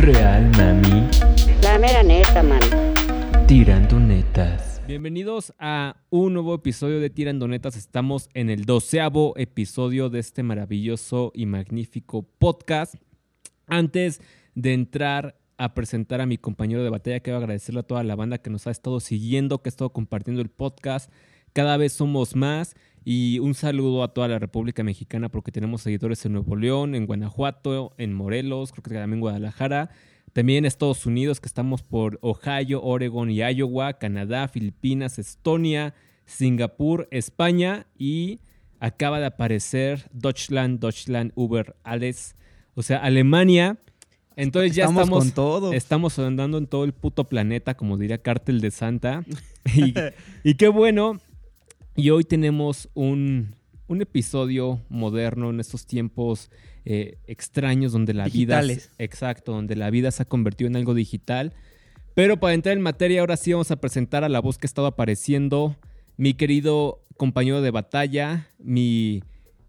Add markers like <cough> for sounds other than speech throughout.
Real, mami. La mera neta, man. Tirando netas. Bienvenidos a un nuevo episodio de Tirando Netas. Estamos en el doceavo episodio de este maravilloso y magnífico podcast. Antes de entrar a presentar a mi compañero de batalla, quiero agradecerle a toda la banda que nos ha estado siguiendo, que ha estado compartiendo el podcast. Cada vez somos más y un saludo a toda la República Mexicana porque tenemos seguidores en Nuevo León, en Guanajuato, en Morelos, creo que también en Guadalajara. También Estados Unidos, que estamos por Ohio, Oregon y Iowa, Canadá, Filipinas, Estonia, Singapur, España y acaba de aparecer Deutschland, Deutschland, Uber, Alles, o sea, Alemania. Entonces ya Estamos estamos, con todo. estamos andando en todo el puto planeta, como diría Cártel de Santa. <laughs> y, y qué bueno. Y hoy tenemos un, un episodio moderno en estos tiempos eh, extraños donde la vida... Digitales. Exacto, donde la vida se ha convertido en algo digital. Pero para entrar en materia, ahora sí vamos a presentar a la voz que ha estado apareciendo. Mi querido compañero de batalla, mi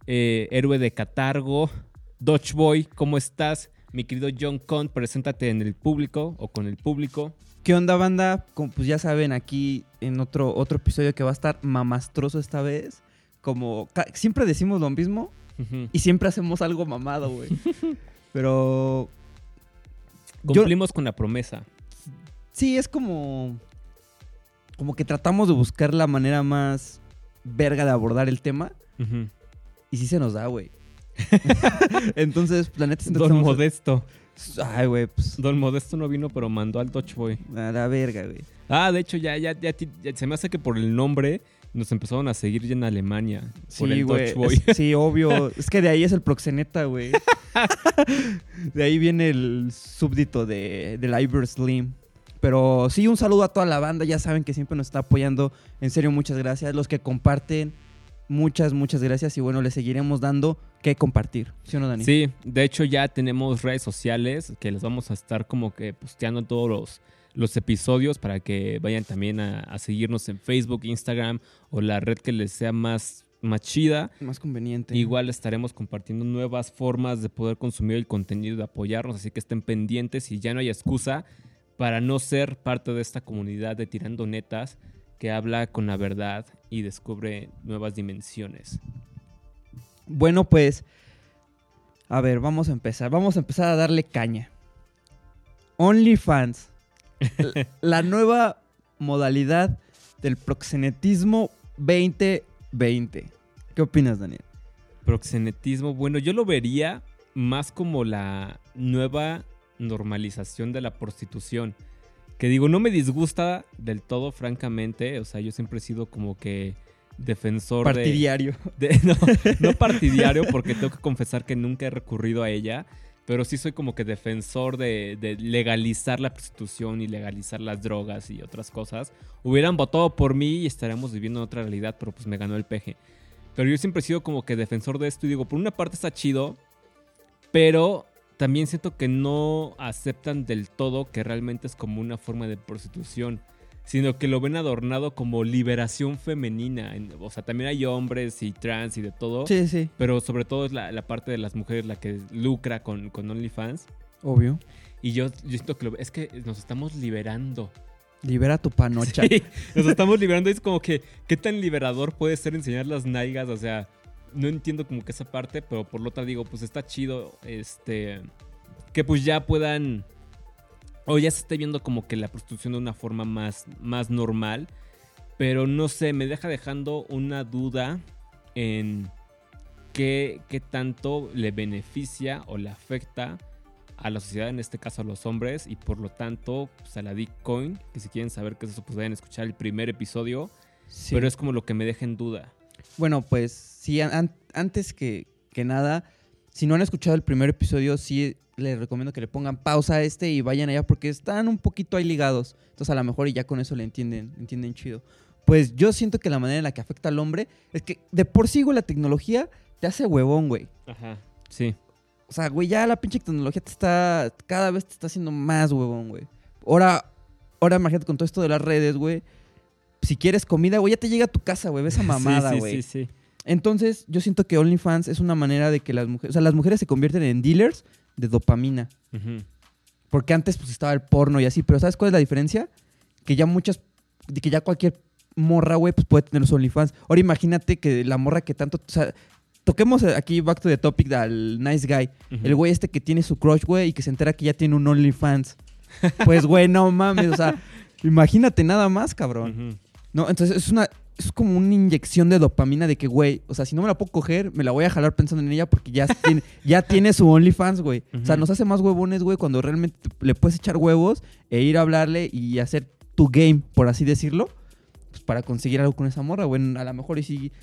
eh, héroe de catargo, Dodge Boy, ¿cómo estás? Mi querido John Con, preséntate en el público o con el público. ¿Qué onda, banda? Como, pues ya saben, aquí en otro, otro episodio que va a estar mamastroso esta vez. Como siempre decimos lo mismo y siempre hacemos algo mamado, güey. <laughs> Pero Yo- Cumplimos con la promesa. sí, es como. Como que tratamos de buscar la manera más verga de abordar el tema. Y sí se nos da, güey. <laughs> Entonces, la neta Don estamos- Modesto. Ay, güey, pues. Don Modesto no vino, pero mandó al Dodge Boy. A la verga, güey. Ah, de hecho, ya, ya, ya, se me hace que por el nombre nos empezaron a seguir ya en Alemania. por Sí, el güey. Dodge Boy. Es- Sí, <laughs> obvio. es que de ahí es el proxeneta, güey. <laughs> de ahí viene el súbdito de, del Iber Slim. Pero sí, un saludo a toda la banda. Ya saben que siempre nos está apoyando. En serio, muchas gracias. Los que comparten, muchas, muchas gracias. Y bueno, les seguiremos dando que compartir. ¿Sí o no, Dani? Sí, de hecho ya tenemos redes sociales que les vamos a estar como que posteando todos los, los episodios para que vayan también a, a seguirnos en Facebook, Instagram o la red que les sea más, más chida. Más conveniente. Igual estaremos compartiendo nuevas formas de poder consumir el contenido, de apoyarnos, así que estén pendientes y ya no hay excusa para no ser parte de esta comunidad de Tirando Netas que habla con la verdad y descubre nuevas dimensiones. Bueno, pues. A ver, vamos a empezar. Vamos a empezar a darle caña. OnlyFans. <laughs> La nueva modalidad del proxenetismo 2020. ¿Qué opinas, Daniel? Proxenetismo, bueno, yo lo vería más como la nueva normalización de la prostitución. Que digo, no me disgusta del todo, francamente. O sea, yo siempre he sido como que defensor de- Partidiario. de- <laughs> no, no partidario, porque tengo que confesar que nunca he recurrido a ella. Pero sí soy como que defensor de, de legalizar la prostitución y legalizar las drogas y otras cosas. Hubieran votado por mí y estaríamos viviendo en otra realidad, pero pues me ganó el peje. Pero yo siempre he sido como que defensor de esto y digo, por una parte está chido, pero también siento que no aceptan del todo que realmente es como una forma de prostitución, sino que lo ven adornado como liberación femenina. En- O sea, también hay hombres y trans y de todo, Sí, sí. pero sobre todo es la, la parte de las mujeres la que lucra con, con OnlyFans. Obvio. Y yo, yo siento que lo- es que nos estamos liberando. Libera tu panocha. <laughs> Sí, nos estamos liberando. Es como que, ¿qué tan liberador puede ser enseñar las nalgas? O sea, no entiendo como que esa parte, pero por lo otro digo, pues está chido, este, que pues ya puedan, o ya se esté viendo como que la prostitución de una forma más, más normal, pero no sé, me deja dejando una duda en qué, qué tanto le beneficia o le afecta a la sociedad, en este caso a los hombres, y por lo tanto pues, a la Bitcoin, que si quieren saber qué es eso, pues vayan a escuchar el primer episodio, Sí. pero es como lo que me deja en duda. Bueno, pues sí, an- antes que, que nada, si no han escuchado el primer episodio, sí les recomiendo que le pongan pausa a este y vayan allá porque están un poquito ahí ligados. Entonces a lo mejor y ya con eso le entienden, entienden chido. Pues yo siento que la manera en la que afecta al hombre es que de por sí, güey, la tecnología te hace huevón, güey. Ajá. Sí. O sea, güey, ya la pinche tecnología te está. Cada vez te está haciendo más huevón, güey. Ahora, ahora imagínate con todo esto de las redes, güey. Si quieres comida, güey, ya te llega a tu casa, güey. Esa <laughs> mamada, güey. sí, sí, sí. Entonces, yo siento que OnlyFans es una manera de que las mujeres. O sea, las mujeres se convierten en dealers de dopamina. Porque antes pues estaba el porno y así, pero ¿sabes cuál es la diferencia? Que ya muchas, que ya cualquier morra, güey, pues puede tener su OnlyFans. Ahora imagínate que la morra que tanto, o sea, toquemos aquí back to the topic del nice guy. El güey este que tiene su crush, güey, y que se entera que ya tiene un OnlyFans. Pues, güey, no mames, o sea, <laughs> imagínate nada más, cabrón. No, entonces es una es como una inyección de dopamina de que, güey, o sea, si no me la puedo coger, me la voy a jalar pensando en ella porque ya <laughs> tiene, ya tiene su OnlyFans, güey. O sea, nos hace más huevones, güey, cuando realmente le puedes echar huevos e ir a hablarle y hacer tu game, por así decirlo, pues para conseguir algo con esa morra, güey. A lo mejor y sí,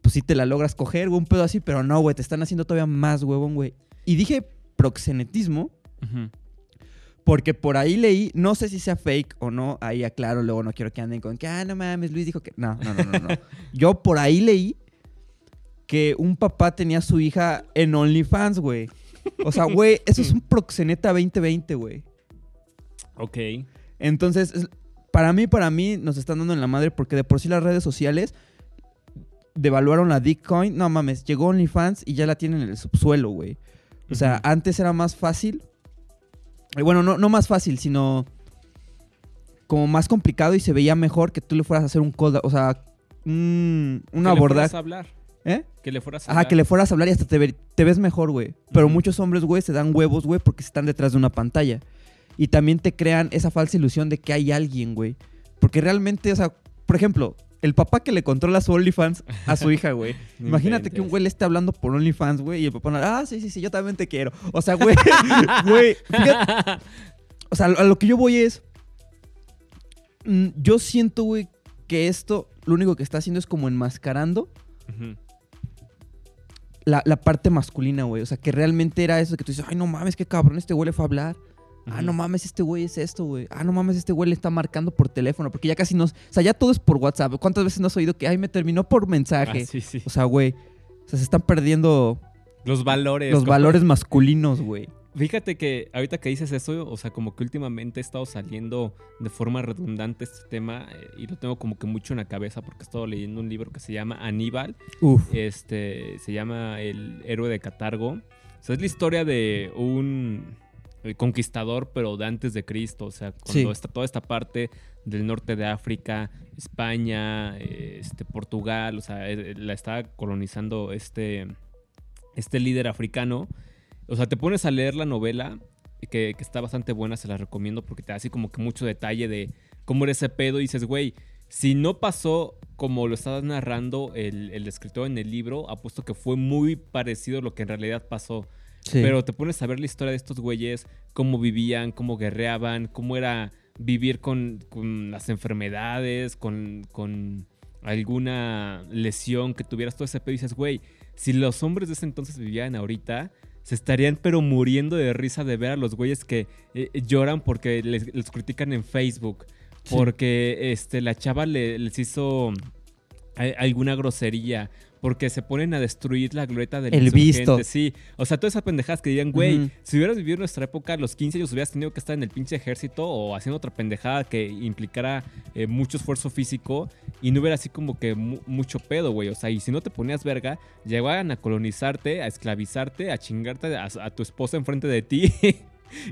pues sí te la logras coger, güey, un pedo así, pero no, güey, te están haciendo todavía más huevón, güey. Y dije proxenetismo Ujú. Porque por ahí leí, no sé si sea fake o no, ahí aclaro, luego no quiero que anden con que, ah, no mames, Luis dijo que... No, no, no, no, no. <laughs> Yo por ahí leí que un papá tenía a su hija en OnlyFans, güey. O sea, güey, eso es un proxeneta 2020, güey. Ok. Entonces, es- para mí, para mí, nos están dando en la madre porque de por sí las redes sociales devaluaron la Bitcoin. No mames, llegó OnlyFans y ya la tienen en el subsuelo, güey. O sea, antes era más fácil. Eh, Bueno, no, no más fácil, sino como más complicado y se veía mejor que tú le fueras a hacer un cold, o sea, un, un Que le fueras a hablar. ¿Eh? Que le fueras a Ajá, hablar. que le fueras a hablar y hasta te, ve- te ves mejor, güey. Pero muchos hombres, güey, se dan huevos, güey, porque están detrás de una pantalla. Y también te crean esa falsa ilusión de que hay alguien, güey. Porque realmente, o sea, por ejemplo, el papá que le controla su OnlyFans a su hija, güey. <laughs> Imagínate que un güey le esté hablando por OnlyFans, güey, y el papá, no, ah, sí, sí, sí, yo también te quiero. O sea, güey, <laughs> güey, fíjate, o sea, a lo que yo voy es, mm, yo siento, güey, que esto lo único que está haciendo es como enmascarando la, la parte masculina, güey. O sea, que realmente era eso que tú dices, ay, no mames, qué cabrón, este güey le fue a hablar. Ah, no mames, este güey es esto, güey. Ah, no mames, este güey le está marcando por teléfono. Porque ya casi no. O sea, ya todo es por WhatsApp. ¿Cuántas veces no has oído que, ay, me terminó por mensaje? Ah, sí, sí. O sea, güey. O sea, se están perdiendo Los valores. los valores masculinos, güey. Fíjate que ahorita que dices eso, o sea, como que últimamente he estado saliendo de forma redundante este tema eh, y lo tengo como que mucho en la cabeza porque he estado leyendo un libro que se llama Aníbal, Uf. este, se llama El héroe de Catargo. O sea, es la historia de un conquistador, pero de antes de Cristo, o sea, cuando Sí. está toda esta parte del norte de África, España, este, Portugal, o sea, eh, la está colonizando este, este líder africano. O sea, te pones a leer la novela, que, que está bastante buena, se la recomiendo porque te da así como que mucho detalle de cómo era ese pedo y dices, güey, si no pasó como lo estaba narrando el, el escritor en el libro, apuesto que fue muy parecido a lo que en realidad pasó. Sí. Pero te pones a ver la historia de estos güeyes, cómo vivían, cómo guerreaban, cómo era vivir con, con las enfermedades, con, con alguna lesión que tuvieras, todo ese pedo. Y dices, güey, si los hombres de ese entonces vivían ahorita, se estarían pero muriendo de risa de ver a los güeyes que eh, lloran porque les, les critican en Facebook. Sí. Porque este, la chava le- les hizo a- alguna grosería. Porque se ponen a destruir la glorieta del El visto. Sí, o sea, todas esas pendejadas que dirían, güey, si hubieras vivido en nuestra época, a los 15 años hubieras tenido que estar en el pinche ejército o haciendo otra pendejada que implicara eh, mucho esfuerzo físico y no hubiera así como que mu- mucho pedo, güey. O sea, y si no te ponías verga, llegaban a colonizarte, a esclavizarte, a chingarte a, a tu esposa enfrente de ti. <laughs>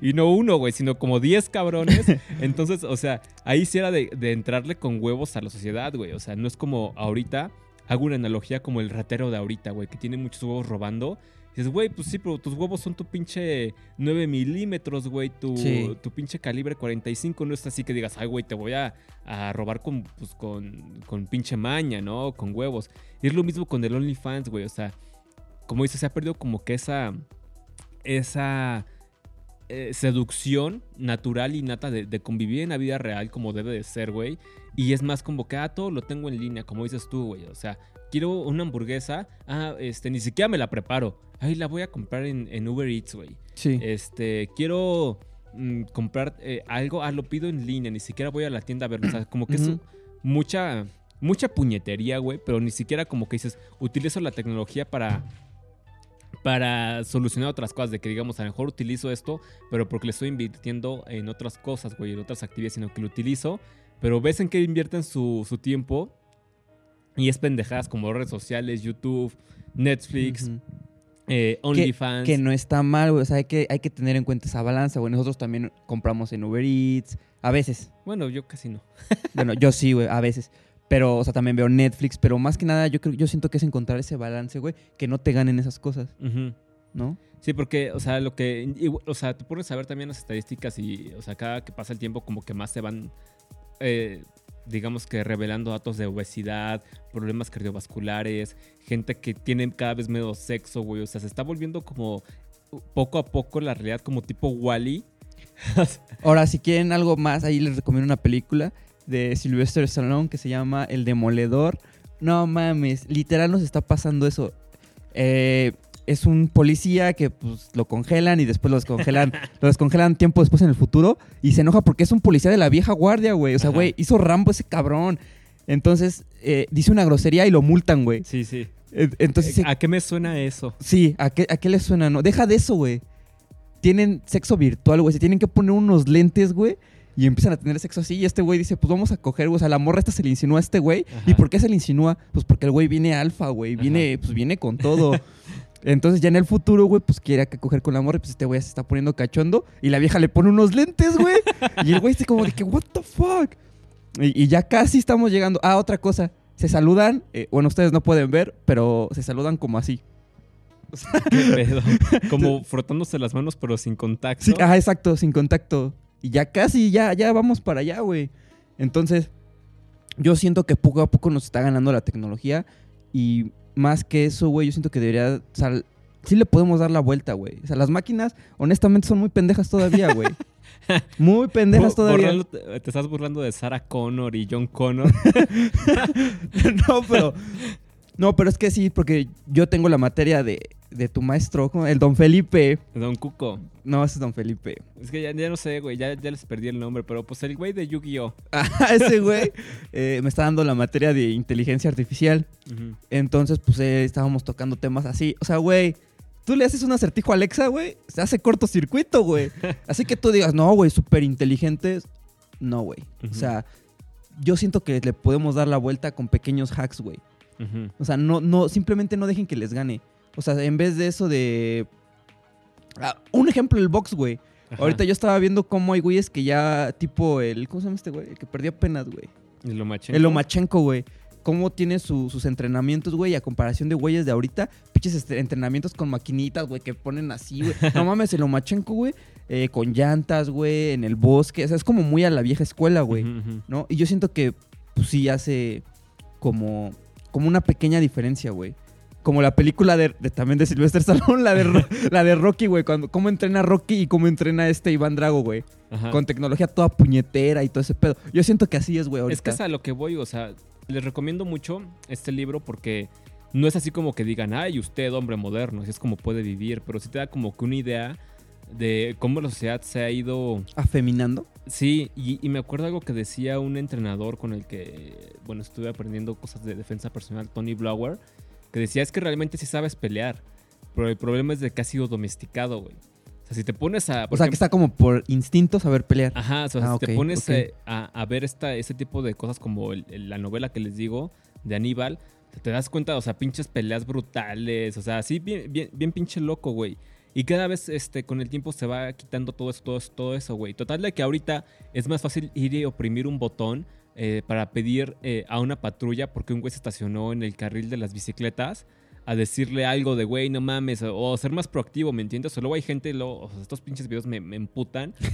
Y no uno, güey, sino como 10 cabrones. <laughs> Entonces, o sea, ahí sí era de, de entrarle con huevos a la sociedad, güey. O sea, no es como ahorita, hago una analogía como el ratero de ahorita, güey, que tiene muchos huevos robando. Y dices, güey, pues sí, pero tus huevos son tu pinche 9 milímetros, güey. Tu, Sí. tu pinche calibre 45 no es así que digas, ay, güey, te voy a, a robar con, pues, con, con pinche maña, ¿no? Con huevos. Y es lo mismo con el OnlyFans, güey. O sea, como dices, se ha perdido como que esa. Esa eh, seducción natural y nata de, de convivir en la vida real como debe de ser, güey. Y es más como que, ah, todo lo tengo en línea, como dices tú, güey. O sea, quiero una hamburguesa, ah, este, ni siquiera me la preparo. Ay, la voy a comprar en, en Uber Eats, güey. Sí. Este, quiero mm, comprar eh, algo, ah, lo pido en línea, ni siquiera voy a la tienda a verlo. O sea, como que es mucha, mucha puñetería, güey, pero ni siquiera como que dices, utilizo la tecnología para para solucionar otras cosas, de que digamos, a lo mejor utilizo esto, pero porque le estoy invirtiendo en otras cosas, güey, en otras actividades, sino que lo utilizo, pero ves en qué invierten su, su tiempo y es pendejadas como redes sociales, YouTube, Netflix, eh, OnlyFans. que no está mal, güey. O sea, hay que, hay que tener en cuenta esa balanza, güey. Nosotros también compramos en Uber Eats, a veces. Bueno, yo casi no. <laughs> Bueno, yo sí, güey, a veces. Pero, o sea, también veo Netflix, pero más que nada yo creo, yo siento que es encontrar ese balance, güey, que no te ganen esas cosas. ¿no? Sí, porque, o sea, lo que. O sea, tú pones a ver también las estadísticas y, o sea, cada que pasa el tiempo, como que más se van, eh, digamos que revelando datos de obesidad, problemas cardiovasculares, gente que tiene cada vez menos sexo, güey. O sea, se está volviendo como poco a poco la realidad, como tipo Wally. <laughs> Ahora, si quieren algo más, ahí les recomiendo una película de Sylvester Stallone que se llama El Demoledor. No mames, literal nos está pasando eso. Eh, es un policía que pues lo congelan y después lo descongelan, lo descongelan tiempo después en el futuro y se enoja porque es un policía de la vieja guardia, güey. O sea, Ajá. güey, hizo Rambo ese cabrón. Entonces, eh, dice una grosería y lo multan, güey. Sí, sí. Eh, Entonces, sí, ¿A qué me suena eso? Sí, ¿a qué, ¿a qué le suena? No, deja de eso, güey. Tienen sexo virtual, güey. Se tienen que poner unos lentes, güey. Y empiezan a tener sexo así. Y este güey dice, pues vamos a coger, güey. O sea, la morra esta se le insinúa a este güey. Ajá. ¿Y por qué se le insinúa? Pues porque el güey viene alfa, güey. Viene, pues viene con todo. <laughs> Entonces ya en el futuro, güey, pues quiere acá coger con la morra. y Pues este güey se está poniendo cachondo. Y la vieja le pone unos lentes, güey. <laughs> y el güey está como de que, what the fuck. Y, y ya casi estamos llegando. Ah, otra cosa. Se saludan. eh, bueno, ustedes no pueden ver, pero se saludan como así. <laughs> ¿Qué pedo? Como frotándose las manos, pero sin contacto. Sí, ajá, exacto, sin contacto. Y ya casi, ya, ya vamos para allá, güey. Entonces, yo siento que poco a poco nos está ganando la tecnología. Y más que eso, güey, yo siento que debería. O sea, sí le podemos dar la vuelta, güey. O sea, las máquinas, honestamente, son muy pendejas todavía, güey. <laughs> Muy pendejas todavía. borrando- te estás burlando de Sarah Connor y John Connor. <laughs> no, pero. No, pero es que sí, porque yo tengo la materia de, de tu maestro, el don Felipe. Don Cuco. No, ese es don Felipe. Es que ya, ya no sé, güey. Ya, ya les perdí el nombre. Pero pues el güey de Yu-Gi-Oh! <laughs> Ah, ese güey eh, me está dando la materia de inteligencia artificial. Entonces, pues eh, estábamos tocando temas así. O sea, güey, tú le haces un acertijo a Alexa, güey, se hace cortocircuito, güey. <laughs> Así que tú digas, no, güey, súper inteligentes. No, güey. O sea, yo siento que le podemos dar la vuelta con pequeños hacks, güey. O sea, no, no, simplemente no dejen que les gane. O sea, en vez de eso de. Ah, un ejemplo, el box, güey. Ajá. Ahorita yo estaba viendo cómo hay güeyes que ya, tipo el. ¿Cómo se llama este güey? El que perdió apenas, güey. El Lomachenko. El Lomachenko, güey. Cómo tiene su- sus entrenamientos, güey, a comparación de güeyes de ahorita. Pinches entrenamientos con maquinitas, güey, que ponen así, güey. <laughs> No mames, el Lomachenko, güey, eh, con llantas, güey, en el bosque. O sea, es como muy a la vieja escuela, güey. ¿No? Y yo siento que, pues sí, hace como, como una pequeña diferencia, güey. Como la película de, de- también de Sylvester Stallone, la de, <laughs> la de Rocky, güey. Cuando, cómo entrena Rocky y cómo entrena este Iván Drago, güey. Con tecnología toda puñetera y todo ese pedo. Yo siento que así es, güey, ahorita. Es que es a lo que voy, o sea, les recomiendo mucho este libro porque no es así como que digan, ay, usted, hombre moderno, así es como puede vivir, pero sí te da como que una idea de cómo la sociedad se ha ido... Afeminando. Sí, y, y me acuerdo algo que decía un entrenador con el que, bueno, estuve aprendiendo cosas de defensa personal, Tony Blower, que decía, es que realmente sí sabes pelear, pero el problema es de que has sido domesticado, güey. O sea, si te pones a... O sea, que está como por instinto saber pelear. Ajá, o sea, Ah, si te ok, pones eh, a, a ver esta, este tipo de cosas como el- el- la novela que les digo de Aníbal, te das cuenta, o sea, pinches peleas brutales, o sea, así bien, bien, bien pinche loco, güey. Y cada vez este, con el tiempo se va quitando todo eso, todo eso, todo eso, güey. Total de que ahorita es más fácil ir y oprimir un botón eh, para pedir eh, a una patrulla porque un güey se estacionó en el carril de las bicicletas a decirle algo de, güey, no mames, o, o ser más proactivo, ¿me entiendes? O luego hay gente, luego, o sea, estos pinches videos me, me emputan. <laughs>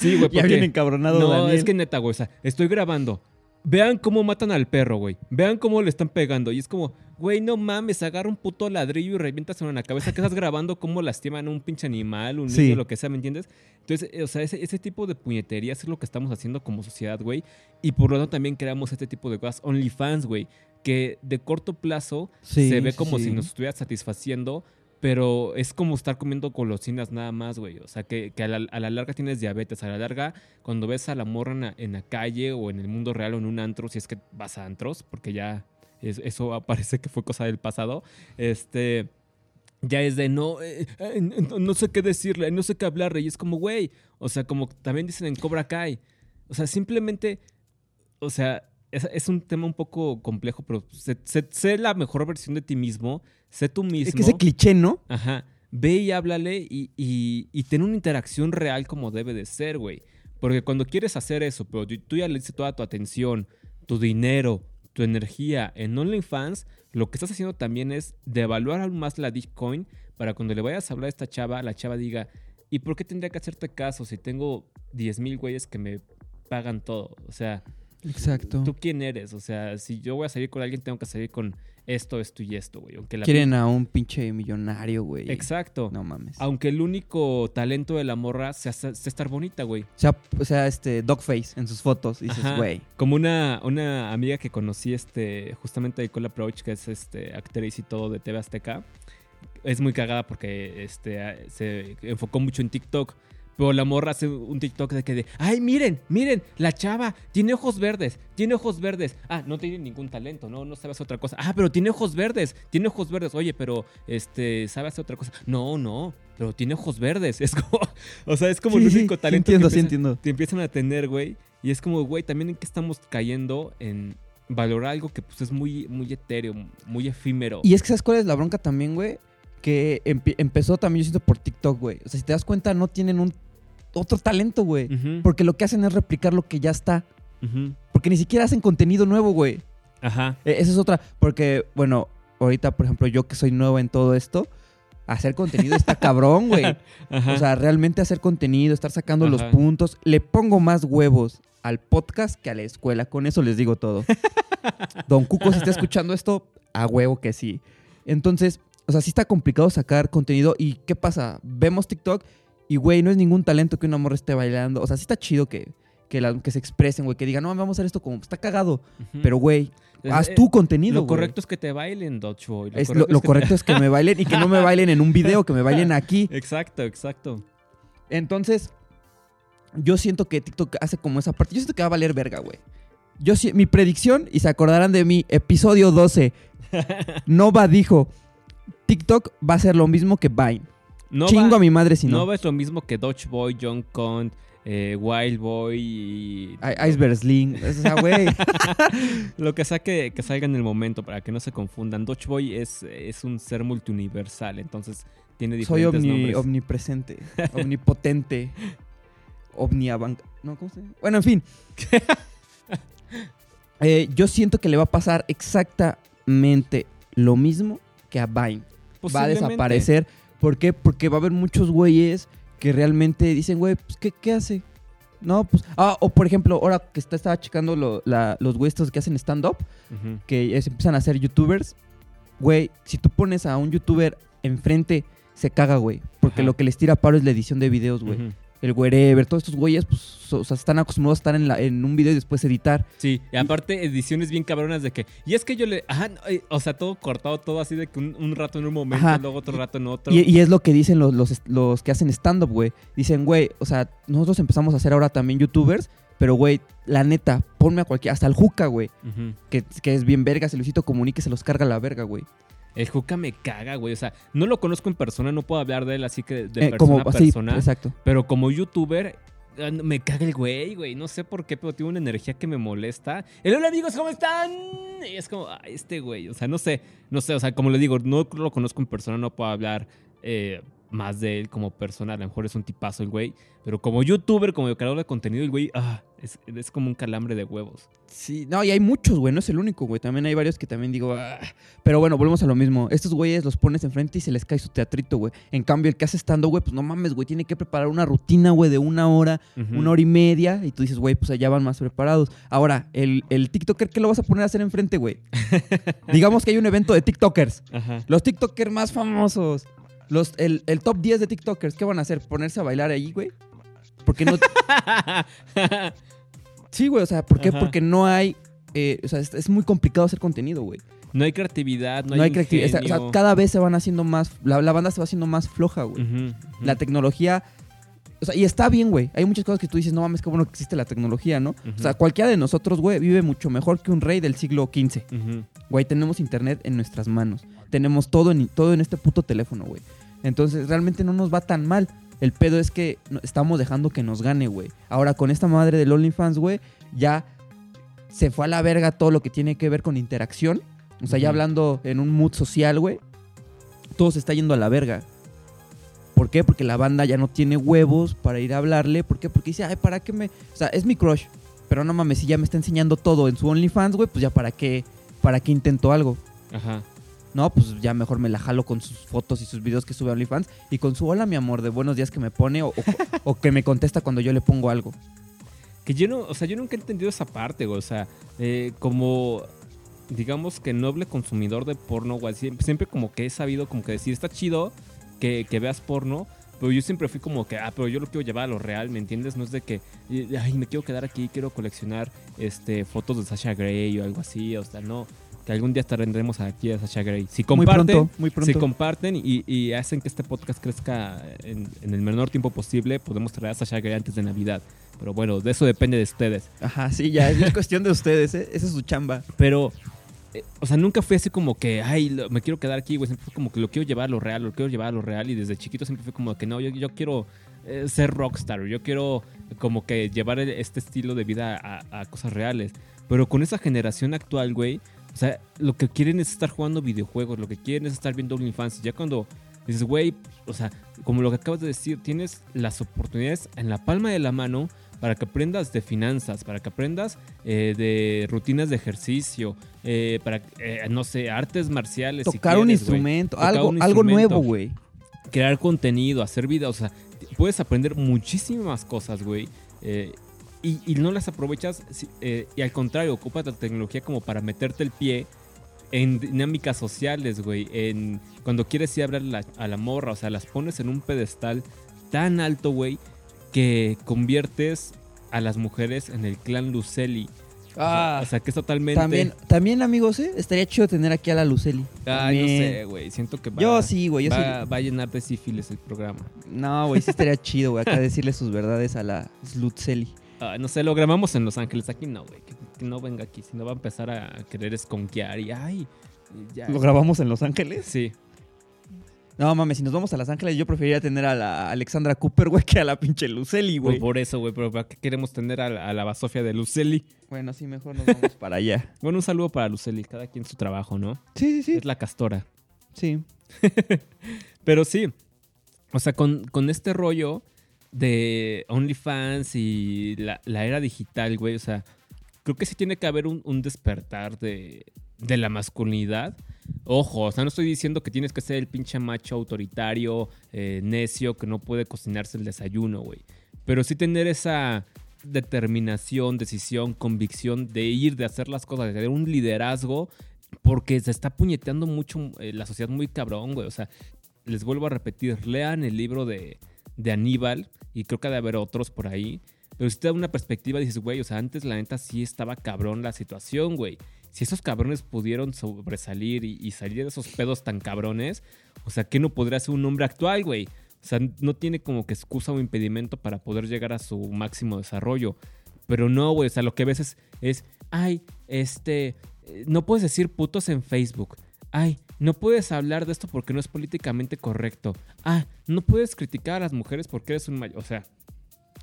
Sí, güey, ya porque- bien encabronado, no, Daniel. es que neta, güey. O sea, estoy grabando. Vean cómo matan al perro, güey. Vean cómo le están pegando. Y es como, güey, no mames, agarra un puto ladrillo y revientas en la cabeza que estás grabando cómo lastiman a un pinche animal, un Sí. niño, lo que sea, ¿me entiendes? Entonces, eh, o sea, ese, ese tipo de puñeterías es lo que estamos haciendo como sociedad, güey. Y por lo tanto también creamos este tipo de cosas. OnlyFans, güey. Que de corto plazo Sí, se ve como sí. si nos estuviera satisfaciendo, pero es como estar comiendo golosinas nada más, güey. O sea, que, a, la, a la larga tienes diabetes. A la larga, cuando ves a la morra en la, en la calle o en el mundo real o en un antro, si es que vas a antros, porque ya es- eso <laughs> parece que fue cosa del pasado, este... Ya es de eh, eh, no, no sé qué decirle, no sé qué hablarle. Y es como, güey, o sea, como también dicen en Cobra Kai. O sea, simplemente, o sea, es, es un tema un poco complejo, pero sé, sé- sé la mejor versión de ti mismo, sé tú mismo. Es que ese cliché, ¿no? Ajá. Ve y háblale y, y, y ten una interacción real como debe de ser, güey. Porque cuando quieres hacer eso, pero tú ya le diste toda tu atención, tu dinero, tu energía en OnlyFans, lo que estás haciendo también es devaluar aún más la Bitcoin para cuando le vayas a hablar a esta chava, la chava diga, ¿y por qué tendría que hacerte caso si tengo 10 mil güeyes que me pagan todo? O sea, Exacto. ¿tú quién eres? O sea, si yo voy a salir con alguien, tengo que salir con esto, esto y esto, güey. Aunque la Quieren a un pinche millonario, güey. Exacto. No mames. Aunque el único talento de la morra sea, sea estar bonita, güey. O sea, o sea, este, Dogface en sus fotos. Y dices, güey. Como una, una amiga que conocí, este, justamente de Cola Approach, que es este, actriz y todo de TV Azteca. Es muy cagada porque este, se enfocó mucho en TikTok. Pero la morra hace un TikTok de que de, ay, miren, miren, la chava tiene ojos verdes, tiene ojos verdes. Ah, no tiene ningún talento, no, no sabe hacer otra cosa. Ah, pero tiene ojos verdes, tiene ojos verdes. Oye, pero, este, sabe hacer otra cosa. No, no, pero tiene ojos verdes. <laughs> Es como, o sea, es como Sí, el único sí talento entiendo, que sí empieza- entiendo. te empiezan a tener, güey. Y es como, güey, también en qué estamos cayendo en valorar algo que pues es muy, muy etéreo, muy efímero. Y es que, ¿sabes cuál es la bronca también, güey? Que empe- empezó también, yo siento, por TikTok, güey. O sea, si te das cuenta, no tienen un otro talento, güey. Porque lo que hacen es replicar lo que ya está. Porque ni siquiera hacen contenido nuevo, güey. Ajá. Eh, Esa es otra. Porque, bueno, ahorita, por ejemplo, yo que soy nuevo en todo esto, hacer contenido está <laughs> cabrón, güey. Ajá. O sea, realmente hacer contenido, estar sacando los puntos. Le pongo más huevos al podcast que a la escuela. Con eso les digo todo. <laughs> Don Cuco, si está escuchando esto, a huevo que sí. Entonces, o sea, sí está complicado sacar contenido. ¿Y qué pasa? Vemos TikTok y, güey, no es ningún talento que una morra esté bailando. O sea, sí está chido que, que, la- que se expresen, güey. Que digan, no, vamos a hacer esto como... Está cagado. Pero, güey, haz eh, tu contenido, Lo güey. correcto es que te bailen, Dodge Boy. Es lo, lo que correcto es que me <laughs> bailen y que no me bailen en un video, que me bailen aquí. <laughs> Exacto, exacto. Entonces, yo siento que TikTok hace como esa parte. Yo siento que va a valer verga, güey. Yo mi predicción, y se acordarán de mi episodio 12, <laughs> Nova dijo, TikTok va a ser lo mismo que Vine. No Chingo va, a mi madre si no. no es lo mismo que Dodge Boy, John Con, eh, Wild Boy y... Iceberg Sling. O sea, güey. <laughs> Lo que sea que, que salga en el momento para que no se confundan. Dodge Boy es, es un ser multiuniversal, entonces tiene Soy diferentes omni- nombres. omnipresente, <laughs> omnipotente, omniabanc... No, ¿cómo se llama? Bueno, en fin. <laughs> Eh, yo siento que le va a pasar exactamente lo mismo que a Vine. Va a desaparecer. ¿Por qué? Porque va a haber muchos güeyes que realmente dicen, güey, pues, ¿qué, qué hace? No, pues... Ah, o por ejemplo, ahora que está, estaba checando lo- la- los güeyes que hacen stand-up, que es- empiezan a ser youtubers, güey, si tú pones a un youtuber enfrente, se caga, güey. Porque Ajá. lo que les tira paro es la edición de videos, güey. El wherever, todos estos güeyes, pues, o sea, están acostumbrados a estar en, la- en un video y después editar. Sí, y aparte ediciones bien cabronas de que... Y es que yo le... Ajá, no, eh, o sea, todo cortado, todo así de que un, un rato en un momento, Ajá. luego otro rato en otro. Y, y es lo que dicen los, los, los que hacen stand-up, güey. Dicen, güey, o sea, nosotros empezamos a hacer ahora también youtubers, pero, güey, la neta, ponme a cualquier, hasta el Juca, güey, que es bien verga, se Luisito Comunique, se los carga la verga, güey. El Juca me caga, güey. O sea, no lo conozco en persona, no puedo hablar de él así que de Eh, persona como, a persona. exacto. Pero como youtuber, ah, me caga el güey, güey. No sé por qué, pero tiene una energía que me molesta. El hola amigos, ¿cómo están? Y es como, "Ay, este güey. O sea, no sé, no sé. O sea, como le digo, no lo conozco en persona, no puedo hablar eh, más de él como persona. A lo mejor es un tipazo el güey. Pero como youtuber, como creador de contenido, el güey, ah, es, es como un calambre de huevos. Sí, no, y hay muchos, güey, no es el único, güey. También hay varios que también digo, "Ah". pero bueno, volvemos a lo mismo. Estos güeyes los pones enfrente y se les cae su teatrito, güey. En cambio, el que hace estando, güey, pues no mames, güey, tiene que preparar una rutina, güey, de una hora, una hora y media, y tú dices, güey, pues allá van más preparados. Ahora, el, el TikToker, ¿qué lo vas a poner a hacer enfrente, güey? <laughs> Digamos que hay un evento de TikTokers. Ajá. Los TikTokers más famosos. Los, el, el top 10 de TikTokers, ¿qué van a hacer? ¿Ponerse a bailar ahí, güey? Porque no. <laughs> Sí, güey, o sea, ¿por qué? Ajá. Porque no hay. eh, o sea, es, es muy complicado hacer contenido, güey. no hay creatividad, no, No, hay hay, creatividad. O sea, cada vez se van haciendo más. La, la banda se va haciendo más floja, güey. La tecnología. O sea, y está bien, güey. Hay muchas cosas que tú dices, no mames, qué bueno que existe la tecnología, ¿no? O sea, cualquiera de nosotros, güey, vive mucho mejor que un rey del siglo XV. Güey, tenemos internet en nuestras manos. Tenemos todo en, todo en este puto teléfono, güey. Entonces, realmente no nos va tan mal. El pedo es que estamos dejando que nos gane, güey. Ahora, con esta madre del OnlyFans, güey, ya se fue a la verga todo lo que tiene que ver con interacción. O sea, ya hablando en un mood social, güey. Todo se está yendo a la verga. ¿Por qué? Porque la banda ya no tiene huevos para ir a hablarle. ¿Por qué? Porque dice, ay, ¿para qué me...? O sea, es mi crush. Pero no mames, si ya me está enseñando todo en su OnlyFans, güey, pues ya para qué, para qué intento algo. Ajá. No, pues ya mejor me la jalo con sus fotos y sus videos que sube a OnlyFans y con su hola, mi amor, de buenos días que me pone <laughs> o, que me contesta cuando yo le pongo algo. Que yo no, o sea, yo nunca he entendido esa parte, güey. O sea, eh, como, digamos que noble consumidor de porno, güey. Siempre, siempre como que he sabido como que decir, está chido que, que veas porno. Pero yo siempre fui como que, ah, pero yo lo quiero llevar a lo real, ¿me entiendes? No es de que, ay, me quiero quedar aquí, quiero coleccionar este, fotos de Sasha Grey o algo así. O sea, no. Que algún día tendremos aquí a Sasha Grey. Si Muy comparten, pronto, muy pronto. si comparten y, y hacen que este podcast crezca en, en el menor tiempo posible, podemos traer a Sasha Grey antes de Navidad. Pero bueno, de eso depende de ustedes. Ajá, sí, ya es cuestión de ustedes, ¿eh? Esa es su chamba. Pero, eh, o sea, nunca fue así como que, ay, lo- me quiero quedar aquí, güey. Siempre fue como que lo quiero llevar a lo real, lo quiero llevar a lo real. Y desde chiquito siempre fue como que, no, yo, yo quiero eh, ser rockstar. Yo quiero como que llevar este estilo de vida a, a cosas reales. Pero con esa generación actual, güey, o sea, lo que quieren es estar jugando videojuegos, lo que quieren es estar viendo OnlyFans. Ya cuando dices, güey, o sea, como lo que acabas de decir, tienes las oportunidades en la palma de la mano para que aprendas de finanzas, para que aprendas eh, de rutinas de ejercicio, eh, para, eh, no sé, artes marciales. si Tocar un quieres, güey. instrumento, Tocar algo, un algo instrumento. nuevo, güey. Crear contenido, hacer videos, o sea, puedes aprender muchísimas cosas, güey. eh, y, y no las aprovechas, eh, y al contrario, ocupas la tecnología como para meterte el pie en dinámicas sociales, güey. En, cuando quieres ir a hablar a la, a la morra, o sea, las pones en un pedestal tan alto, güey, que conviertes a las mujeres en el clan Luceli. O sea, Ah, o sea, que es totalmente... También, también, amigos, ¿eh? Estaría chido tener aquí a la Luceli. Ay, no También. sé, güey. Siento que va, Yo sí, güey, va, sí. va a llenar de sífilis el programa. No, güey, sí estaría chido, güey, acá decirle sus verdades a la Luceli. Ah, no sé, lo grabamos en Los Ángeles. Aquí no, güey. Que, que no venga aquí. Si no va a empezar a querer esconquear y ay. Ya. ¿Lo grabamos en Los Ángeles? Sí. No, mames, si nos vamos a Los Ángeles, yo preferiría tener a la Alexandra Cooper, güey, que a la pinche Luceli, güey. por eso, güey. Pero ¿para qué queremos tener a, la- a la basofia de Luceli? Bueno, sí, mejor nos vamos para allá. <laughs> Bueno, un saludo para Luceli. Cada quien su trabajo, ¿no? Sí, sí, sí. Es la castora. Sí. <laughs> Pero sí. O sea, con, con este rollo de OnlyFans y la, la era digital, güey. O sea, creo que sí tiene que haber un, un despertar de, de la masculinidad. Ojo, o sea, no estoy diciendo que tienes que ser el pinche macho autoritario, eh, necio, que no puede cocinarse el desayuno, güey. Pero sí tener esa determinación, decisión, convicción de ir, de hacer las cosas, de tener un liderazgo, porque se está puñeteando mucho eh, la sociedad muy cabrón, güey. O sea, les vuelvo a repetir, lean el libro de, de Aníbal, y creo que ha de haber otros por ahí. Pero si te da una perspectiva, dices, güey, o sea, antes la neta sí estaba cabrón la situación, güey. Si esos cabrones pudieron sobresalir y, salir de esos pedos tan cabrones, o sea, ¿qué no podría ser un hombre actual, güey? O sea, no tiene como que excusa o impedimento para poder llegar a su máximo desarrollo. Pero no, güey, o sea, lo que ves es, es ay, este, eh, no puedes decir putos en Facebook. Ay, no puedes hablar de esto porque no es políticamente correcto. Ah, no puedes criticar a las mujeres porque eres un mayor. O sea,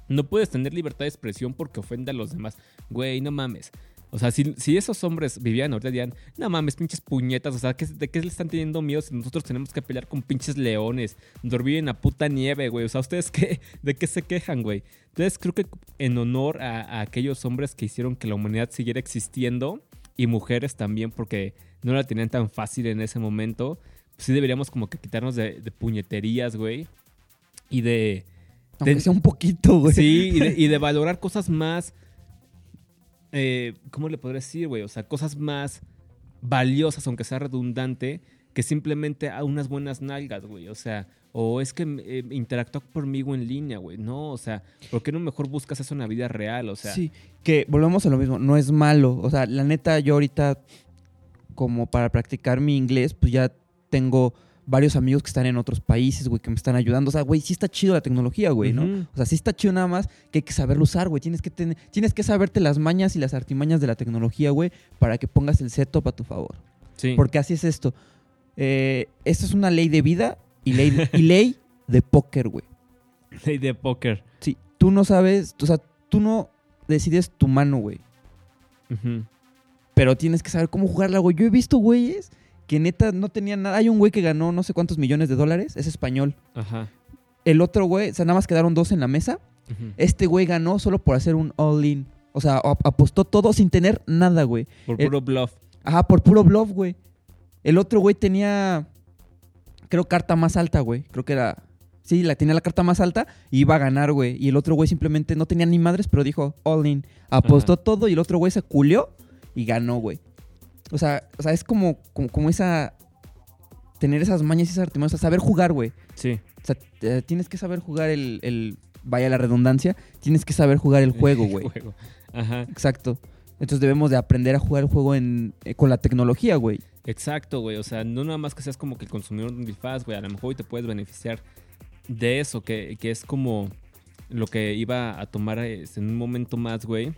no puedes tener libertad de expresión porque ofende a los demás. Güey, no mames. O sea, si, si esos hombres vivían ahorita dirían, no mames, pinches puñetas, o sea, ¿qué- ¿de qué le están teniendo miedo si nosotros tenemos que pelear con pinches leones, dormir en la puta nieve, güey? O sea, ¿ustedes qué? <laughs> ¿De qué se quejan, güey? Entonces creo que en honor a aquellos hombres que hicieron que la humanidad siguiera existiendo, y mujeres también, porque no la tenían tan fácil en ese momento, sí deberíamos como que quitarnos de, de puñeterías, güey. Y de... Aunque de- sea un poquito, güey. Sí, y de, y de valorar cosas más. eh, ¿Cómo le podría decir, güey? O sea, cosas más valiosas, aunque sea redundante, que simplemente a unas buenas nalgas, güey. O sea, o es que eh, interactúa conmigo en línea, güey. No, o sea, ¿por qué no mejor buscas eso en la vida real? O sea, sí, que volvemos a lo mismo, no es malo. O sea, la neta, yo ahorita, como para practicar mi inglés, pues ya tengo varios amigos que están en otros países, güey, que me están ayudando. O sea, güey, sí está chido la tecnología, güey, ¿no? O sea, sí está chido nada más que hay que saberlo usar, güey. Tienes que, tener, tienes que saberte las mañas y las artimañas de la tecnología, güey, para que pongas el setup a tu favor. sí. Porque así es esto. Eh, esto es una ley de vida y ley, y ley de póker, güey. <laughs> Ley de póker. Sí, tú no sabes, o sea, tú no decides tu mano, güey. Pero tienes que saber cómo jugarla, güey. Yo he visto güeyes que neta no tenían nada. Hay un güey que ganó no sé cuántos millones de dólares, es español. Ajá. El otro güey, o sea, nada más quedaron dos en la mesa. Este güey ganó solo por hacer un all-in. O sea, ap- apostó todo sin tener nada, güey. Por el- puro bluff. Ajá, por puro bluff, güey. El otro güey tenía, creo, carta más alta, güey. Creo que era... Sí, la tenía la carta más alta y iba a ganar, güey. Y el otro güey simplemente no tenía ni madres, pero dijo all in. Apostó Ajá. todo y el otro güey se culió y ganó, güey. O sea, o sea, es como, como, como esa... Tener esas mañas y esas artimañas. O sea, saber jugar, güey. Sí. O sea, eh, tienes que saber jugar el, el... Vaya la redundancia. Tienes que saber jugar el juego, güey. Juego. Ajá. Exacto. Entonces debemos de aprender a jugar el juego en, eh, con la tecnología, güey. Exacto, güey. O sea, no nada más que seas como que el consumidor de un disfraz, güey. A lo mejor hoy te puedes beneficiar de eso, que, que es como lo que iba a tomar este, en un momento más, güey.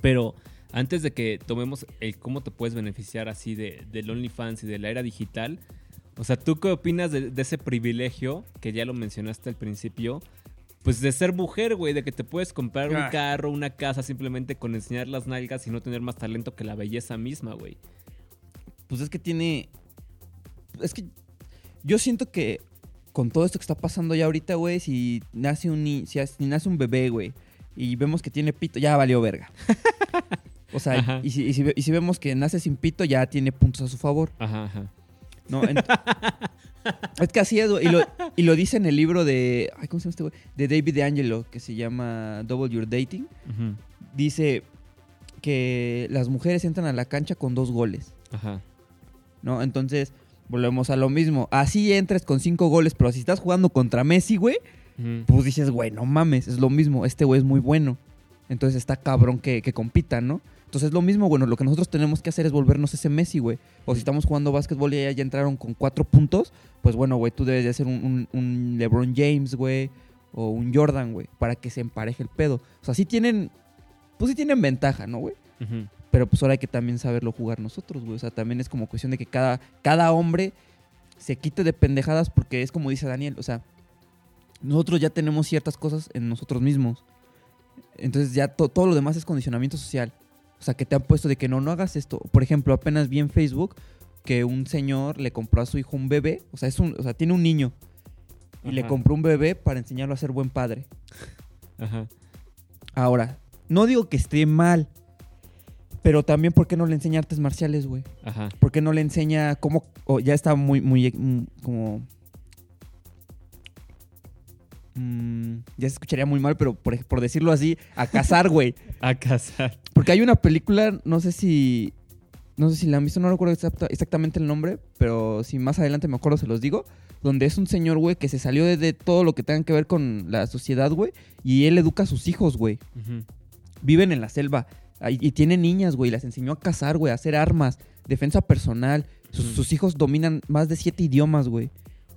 Pero antes de que tomemos el cómo te puedes beneficiar así de, del OnlyFans y de la era digital, o sea, ¿tú qué opinas de, de ese privilegio que ya lo mencionaste al principio? Pues de ser mujer, güey, de que te puedes comprar un Ah. carro, una casa simplemente con enseñar las nalgas y no tener más talento que la belleza misma, güey. Pues es que tiene. Es que yo siento que con todo esto que está pasando ya ahorita, güey, si nace un ni- si, nace un bebé, güey, y vemos que tiene pito, ya valió verga. O sea, y si, y si ve- y si vemos que nace sin pito, ya tiene puntos a su favor. Ajá, ajá. ¿no? <laughs> Es que así es, güey. Y lo, y lo dice en el libro de. Ay, ¿cómo se llama este güey? De David Angelo, que se llama Double Your Dating. Dice que las mujeres entran a la cancha con dos goles. Ajá. ¿No? Entonces, volvemos a lo mismo. Así entres con cinco goles, pero si estás jugando contra Messi, güey, pues dices, güey, no mames, es lo mismo. Este güey es muy bueno. Entonces está cabrón que, que compita, ¿no? Entonces es lo mismo, bueno, lo que nosotros tenemos que hacer es volvernos ese Messi, güey. O si estamos jugando básquetbol y ya, ya entraron con cuatro puntos, pues bueno, güey, tú debes de hacer un, un- un LeBron James, güey, o un Jordan, güey, para que se empareje el pedo. O sea, sí tienen, pues sí tienen ventaja, ¿no, güey? Ujú. Pero pues ahora hay que también saberlo jugar nosotros, güey. O sea, también es como cuestión de que cada, cada hombre se quite de pendejadas porque es como dice Daniel, o sea, nosotros ya tenemos ciertas cosas en nosotros mismos. Entonces ya to- todo lo demás es condicionamiento social. O sea, que te han puesto de que no, no hagas esto. Por ejemplo, apenas vi en Facebook que un señor le compró a su hijo un bebé. O sea, es un, o sea tiene un niño. Y le compró un bebé para enseñarlo a ser buen padre. Ajá. Ahora, no digo que esté mal. Pero también, ¿por qué no le enseña artes marciales, güey? Ajá. ¿Por qué no le enseña cómo... ya está muy, muy, mm, como... mm, ya se escucharía muy mal, pero por, por decirlo así, a cazar, güey. <laughs> A casar. Porque hay una película, no sé si... No sé si la han visto, no recuerdo exacta- exactamente el nombre, pero si más adelante me acuerdo se los digo. Donde es un señor, güey, que se salió de, de todo lo que tenga que ver con la sociedad, güey. Y él educa a sus hijos, güey Ujú. viven en la selva y tienen niñas, güey. Las enseñó a cazar, güey, a hacer armas, defensa personal. Sus, Ujú. sus hijos dominan más de siete idiomas, güey.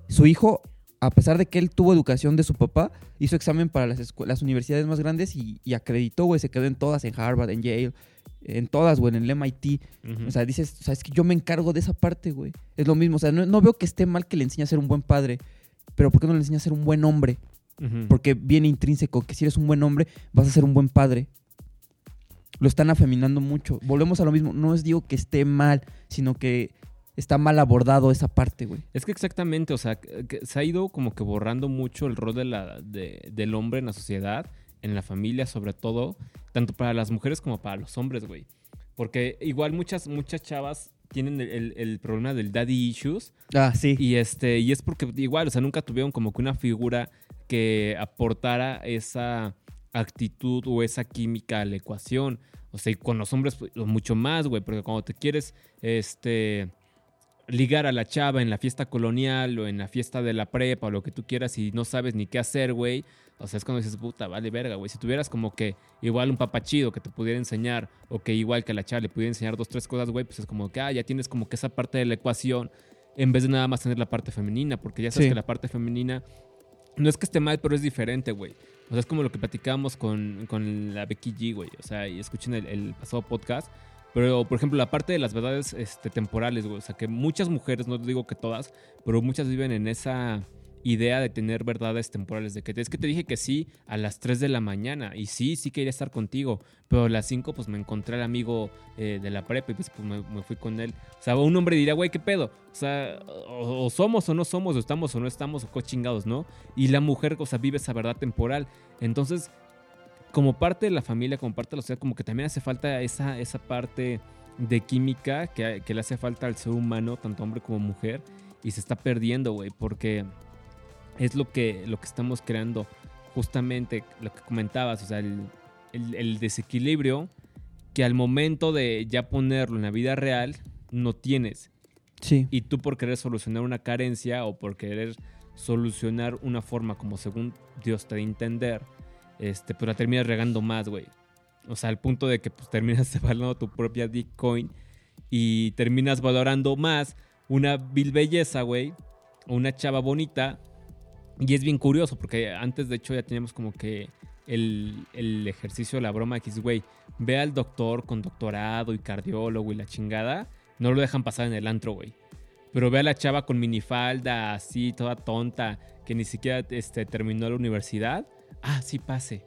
Su hijo, a pesar de que él tuvo educación de su papá, hizo examen para las, universidades más grandes y, y acreditó, güey. Se quedó en todas, en Harvard, en Yale, en todas, güey, en el MIT. O sea, dices, o sea, es que yo me encargo de esa parte, güey. Es lo mismo, o sea, no, no veo que esté mal que le enseñe a ser un buen padre, pero ¿por qué no le enseña a ser un buen hombre? Porque viene intrínseco que si eres un buen hombre, vas a ser un buen padre. Lo están afeminando mucho. Volvemos a lo mismo. No es digo que esté mal, sino que está mal abordado esa parte, güey. Es que exactamente, o sea, se ha ido como que borrando mucho el rol de la, de- del hombre en la sociedad, en la familia sobre todo, tanto para las mujeres como para los hombres, güey. Porque igual muchas, muchas chavas tienen el, el- el problema del daddy issues Ah, sí. y este y es porque igual, o sea, nunca tuvieron como que una figura que aportara esa actitud o esa química a la ecuación. O sea, y con los hombres pues, mucho más, güey, porque cuando te quieres este ligar a la chava en la fiesta colonial o en la fiesta de la prepa o lo que tú quieras y no sabes ni qué hacer, güey. O sea, es cuando dices, puta, vale verga, güey. Si tuvieras como que igual un papá chido que te pudiera enseñar o que igual que a la chava le pudiera enseñar dos, tres cosas, güey, pues es como que, ah, ya tienes como que esa parte de la ecuación en vez de nada más tener la parte femenina, porque ya sabes Sí. que la parte femenina no es que esté mal, pero es diferente, güey. O sea, es como lo que platicábamos con, con la Becky G, güey. O sea, y escuchen el, el pasado podcast. Pero, por ejemplo, la parte de las verdades este, temporales, güey. O sea, que muchas mujeres, no digo que todas, pero muchas viven en esa idea de tener verdades temporales. De que es que te dije que sí a las 3 de la mañana. Y sí, sí quería estar contigo. Pero a las 5 pues me encontré al amigo eh, de la prepa y pues, pues, me, fui con él. O sea, un hombre diría, güey, ¿qué pedo? O sea, o, somos o no somos, o estamos o no estamos, o co chingados, ¿no? Y la mujer, o sea, vive esa verdad temporal. Entonces, como parte de la familia, como parte de la sociedad, como que también hace falta esa, esa parte de química que, que le hace falta al ser humano, tanto hombre como mujer, y se está perdiendo, güey, porque es lo que, lo que estamos creando, justamente lo que comentabas, o sea, el, el- el desequilibrio que al momento de ya ponerlo en la vida real, no tienes. Sí. Y tú por querer solucionar una carencia o por querer solucionar una forma como según Dios te da a entender, este, pues la terminas regando más, güey. O sea, al punto de que pues, terminas <laughs> valorando tu propia Bitcoin y terminas valorando más una vil belleza, güey, o una chava bonita. Y es bien curioso porque antes, de hecho, ya teníamos como que el, el ejercicio, la broma que es, güey, ve al doctor con doctorado y cardiólogo y la chingada, no lo dejan pasar en el antro, güey. Pero ve a la chava con minifalda, así, toda tonta, que ni siquiera este, terminó la universidad. Ah, sí, pase.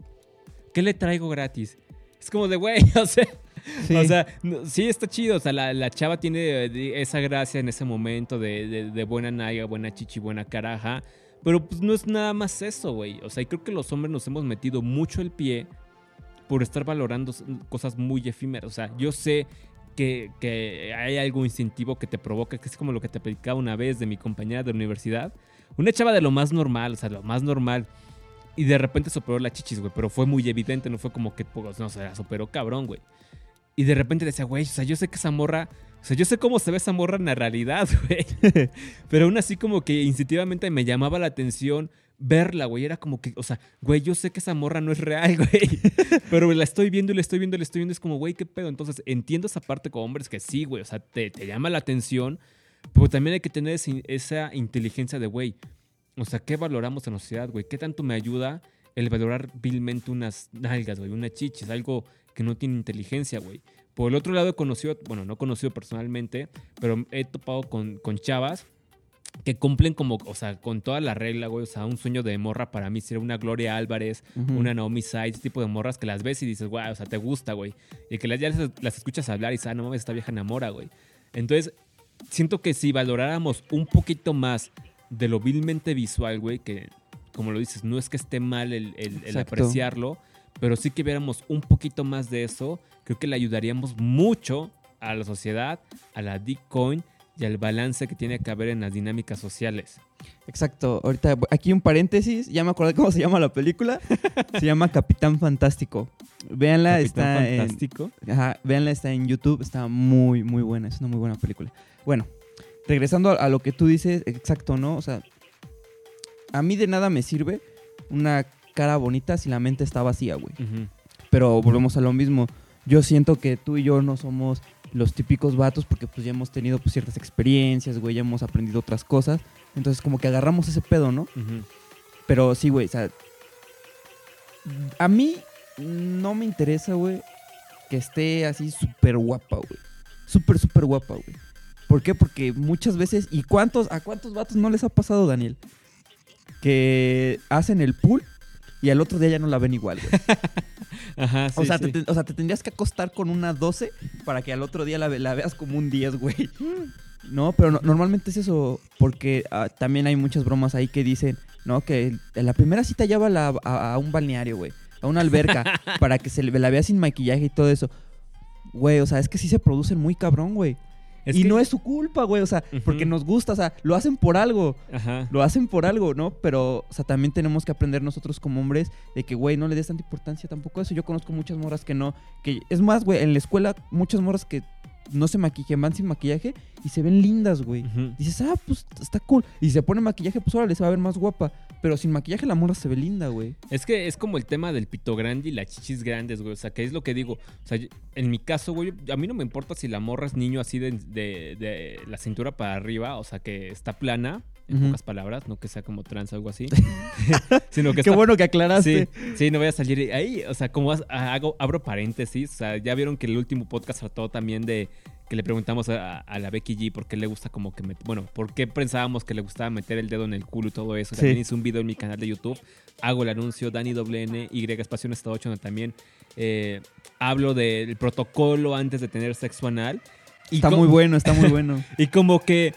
¿Qué le traigo gratis? Es como de, güey, <laughs> o sea, Sí. o sea, no- sí está chido. O sea, la, la chava tiene eh, de- esa gracia en ese momento de, de- de buena naiga, buena chichi, buena caraja. Pero pues no es nada más eso, güey. O sea, y creo que los hombres nos hemos metido mucho el pie por estar valorando cosas muy efímeras. O sea, yo sé que, que hay algo instintivo que te provoca, que es como lo que te platicaba una vez de mi compañera de universidad. Una chava de lo más normal, o sea, lo más normal. Y de repente superó la chichis, güey. Pero fue muy evidente, no fue como que, pues, no, se la superó cabrón, güey. Y de repente decía, güey, o sea, yo sé que esa morra, o sea, yo sé cómo se ve esa morra en la realidad, <laughs> güey. Pero aún así como que instintivamente me llamaba la atención verla, güey. Era como que, o sea, güey, yo sé que esa morra no es real, <laughs> güey. Pero la estoy viendo y la estoy viendo y la estoy viendo. Es como, güey, qué pedo. Entonces entiendo esa parte como hombres que sí, güey. O sea, te, te llama la atención. Pero también hay que tener esa inteligencia de, güey. O sea, ¿qué valoramos en la sociedad, güey? ¿Qué tanto me ayuda el valorar vilmente unas nalgas, güey? Una chichis, algo que no tiene inteligencia, güey. Por el otro lado he conocido, bueno, no he conocido personalmente, pero he topado con, con chavas que cumplen como, o sea, con toda la regla, güey. O sea, un sueño de morra para mí sería una Gloria Álvarez, Ujú. una Naomi Side, ese tipo de morras que las ves y dices, güey, o sea, te gusta, güey. Y que las, ya las, las escuchas hablar y dices, ah, no mames, esta vieja enamora, güey. Entonces, siento que si valoráramos un poquito más de lo vilmente visual, güey, que como lo dices, no es que esté mal el, el- el apreciarlo, pero sí que viéramos un poquito más de eso, creo que le ayudaríamos mucho a la sociedad, a la Bitcoin y al balance que tiene que haber en las dinámicas sociales. Exacto. Ahorita, aquí un paréntesis. Ya me acordé cómo se llama la película. se llama Capitán Fantástico. Véanla, Capitán está en, Fantástico. Ajá, véanla, está en YouTube, está muy, muy buena, es una muy buena película. Bueno, regresando a, a lo que tú dices, exacto, ¿no? O sea, a mí de nada me sirve una cara bonita si la mente está vacía, güey. Pero volvemos a lo mismo. Yo siento que tú y yo no somos los típicos vatos porque pues ya hemos tenido pues, ciertas experiencias, güey, ya hemos aprendido otras cosas. Entonces como que agarramos ese pedo, ¿no? Pero sí, güey, o sea, a mí no me interesa, güey, que esté así súper guapa, güey. Súper, súper guapa, güey. ¿Por qué? Porque muchas veces, ¿y cuántos, a cuántos vatos no les ha pasado, Daniel? Que hacen el pool y al otro día ya no la ven igual, güey. <laughs> Ajá, sí, o, sea, sí. te, o sea, te tendrías que acostar con una 12 para que al otro día la, ve- la veas como un 10, güey. No, pero no- normalmente es eso, porque ah, también hay muchas bromas ahí que dicen, no, que en la primera cita llévala a, a- a un balneario, güey, a una alberca, <laughs> para que se la vea sin maquillaje y todo eso. Güey, o sea, es que sí se producen muy cabrón, güey. Es y que- no es su culpa, güey, o sea, porque nos gusta, o sea, lo hacen por algo. Ajá. Lo hacen por algo, ¿no? Pero, o sea, también tenemos que aprender nosotros como hombres de que, güey, no le des tanta importancia tampoco a eso. Yo conozco muchas morras que no, que es más, güey, en la escuela muchas morras que no se maquillan, van sin maquillaje y se ven lindas, güey. Dices, ah, pues está cool. Y si se pone maquillaje, pues ahora se va a ver más guapa. Pero sin maquillaje la morra se ve linda, güey. Es que es como el tema del pito grande y las chichis grandes, güey. O sea, que es lo que digo. O sea, en mi caso, güey, a mí no me importa si la morra es niño así de, de- de la cintura para arriba, o sea, que está plana, en pocas palabras, no que sea como trans o algo así. <laughs> <laughs> sino que Qué está- bueno que aclaraste. Sí, sí, no voy a salir ahí. O sea, como hago, abro paréntesis. O sea, ya vieron que el último podcast trató también de que le preguntamos a, a la Becky G por qué le gusta como que, met- bueno, por qué pensábamos que le gustaba meter el dedo en el culo y todo eso. Sí. También hice un video en mi canal de YouTube, hago el anuncio, Dani WN, Y espacio 8, donde también eh, hablo del protocolo antes de tener sexo anal. Y Está muy bueno, está muy bueno. <laughs> y como que,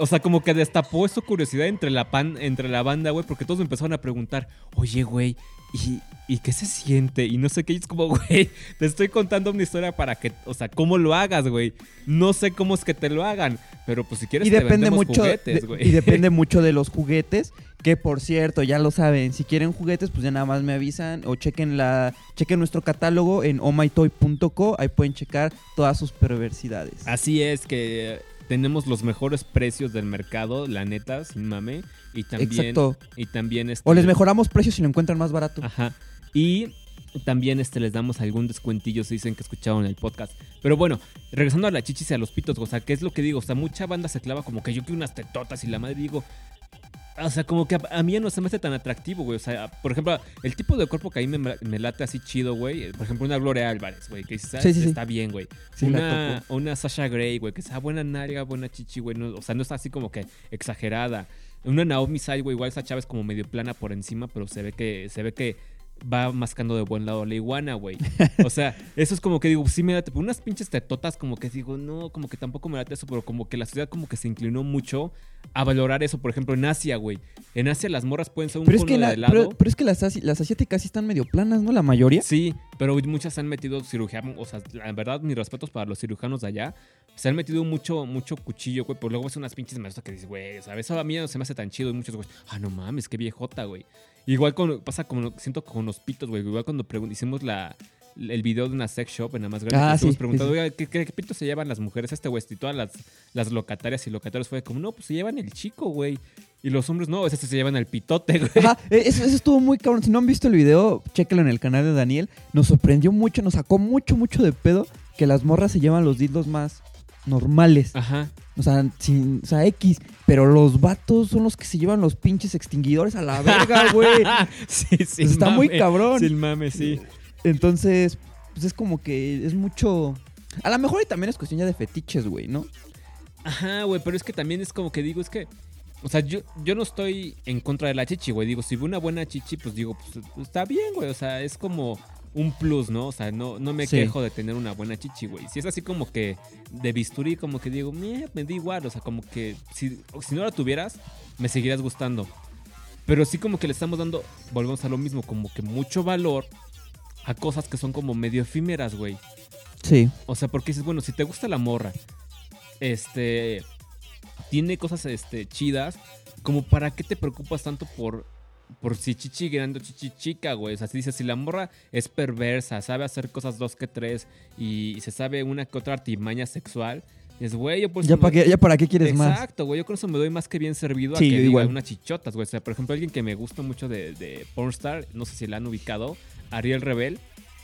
o sea, como que destapó su curiosidad entre la, pan, entre la banda, güey, porque todos me empezaron a preguntar, oye, güey, ¿y, ¿y qué se siente? Y no sé qué, y es como, <laughs> güey, te estoy contando una historia para que, o sea, cómo lo hagas, güey. No sé cómo es que te lo hagan, pero pues si quieres y te depende mucho juguetes, de- güey. y depende <laughs> mucho de los juguetes que por cierto ya lo saben si quieren juguetes pues ya nada más me avisan o chequen la chequen nuestro catálogo en omytoy.co ahí pueden checar todas sus perversidades Así es que tenemos los mejores precios del mercado, la neta, sin mame. Y también, exacto y también este, o les mejoramos precios si lo encuentran más barato Ajá. Y también este, les damos algún descuentillo si dicen que escucharon el podcast. Pero bueno, regresando a la chichis y a los pitos, o sea, ¿qué es lo que digo? O sea, mucha banda se clava como que yo quiero unas tetotas y la madre digo... O sea, como que a, a mí no se me hace tan atractivo, güey. O sea, por ejemplo, el tipo de cuerpo que ahí me, me late así chido, güey. eh, Por ejemplo, una Gloria Álvarez, güey. Que dices, ah, Sí, está bien, güey. Una, una Sasha Grey, güey. Que sea buena nalga, buena chichi, güey. no- o sea, no está así como que exagerada. Una Naomi Side, güey. Igual esa chava es como medio plana por encima, pero se ve que, se ve que va mascando de buen lado la iguana, güey. O sea, eso es como que digo, sí me late. Pero unas pinches tetotas, como que digo, no, como que tampoco me late eso, pero como que la sociedad como que se inclinó mucho a valorar eso. Por ejemplo, en Asia, güey. En Asia las morras pueden ser un pero es que la- de helado. pero, pero es que las, asi- las asiáticas sí están medio planas no la mayoría Sí, pero muchas se han metido cirujanos, o sea, la verdad, mis respetos para los cirujanos de allá. Se han metido mucho, mucho cuchillo, güey, pero luego es unas pinches maestras que dices, güey, ¿sabes? Eso a mí no se me hace tan chido y muchos, güey, ah, no mames, qué viejota, güey. Igual con, pasa como, siento con los pitos, güey, igual cuando hicimos la, el video de una sex shop en la más grande, Ah, sí, oiga, ¿qué, qué, qué pitos se llevan las mujeres este, güey? Y todas las, las locatarias y locatarios fue como, no, pues se llevan el chico, güey. Y los hombres, no, ese se llevan el pitote, <laughs> güey. Ajá, eh, eso, eso estuvo muy cabrón. Si no han visto el video, chéquenlo en el canal de Daniel. Nos sorprendió mucho, nos sacó mucho, mucho de pedo que las morras se llevan los dildos más normales. Ajá. O sea, sin, o sea, X. Pero los vatos son los que se llevan los pinches extinguidores a la verga, <laughs> güey. sí, sí. Está muy cabrón. Sin mame, sí. Entonces, pues es como que es mucho. A lo mejor y también es cuestión ya de fetiches, güey, ¿no? Ajá, güey, pero es que también es como que digo, es que. O sea, yo, yo no estoy en contra de la chichi, güey. Digo, si veo una buena chichi, pues digo, pues está bien, güey. O sea, es como un plus, ¿no? O sea, no, no me Sí. quejo de tener una buena chichi, güey. Si es así como que de bisturí, como que digo, "Meh, me da igual. O sea, como que si, si no la tuvieras, me seguirías gustando. Pero sí como que le estamos dando, volvemos a lo mismo, como que mucho valor a cosas que son como medio efímeras, güey. Sí. O sea, porque dices, bueno, si te gusta la morra, este, tiene cosas, este, chidas, como para qué te preocupas tanto por, por si chichi grande o chichi chica, güey. O sea, si dices, si la morra es perversa, sabe hacer cosas dos que tres y, se sabe una que otra artimaña sexual, es, güey, yo por Ya me- para qué, ya para qué quieres más. Exacto, güey. Yo con eso me doy más que bien servido Sí, a que diga unas chichotas, güey. O sea, por ejemplo, alguien que me gusta mucho de, de Pornstar, no sé si la han ubicado, Ariel Rebel.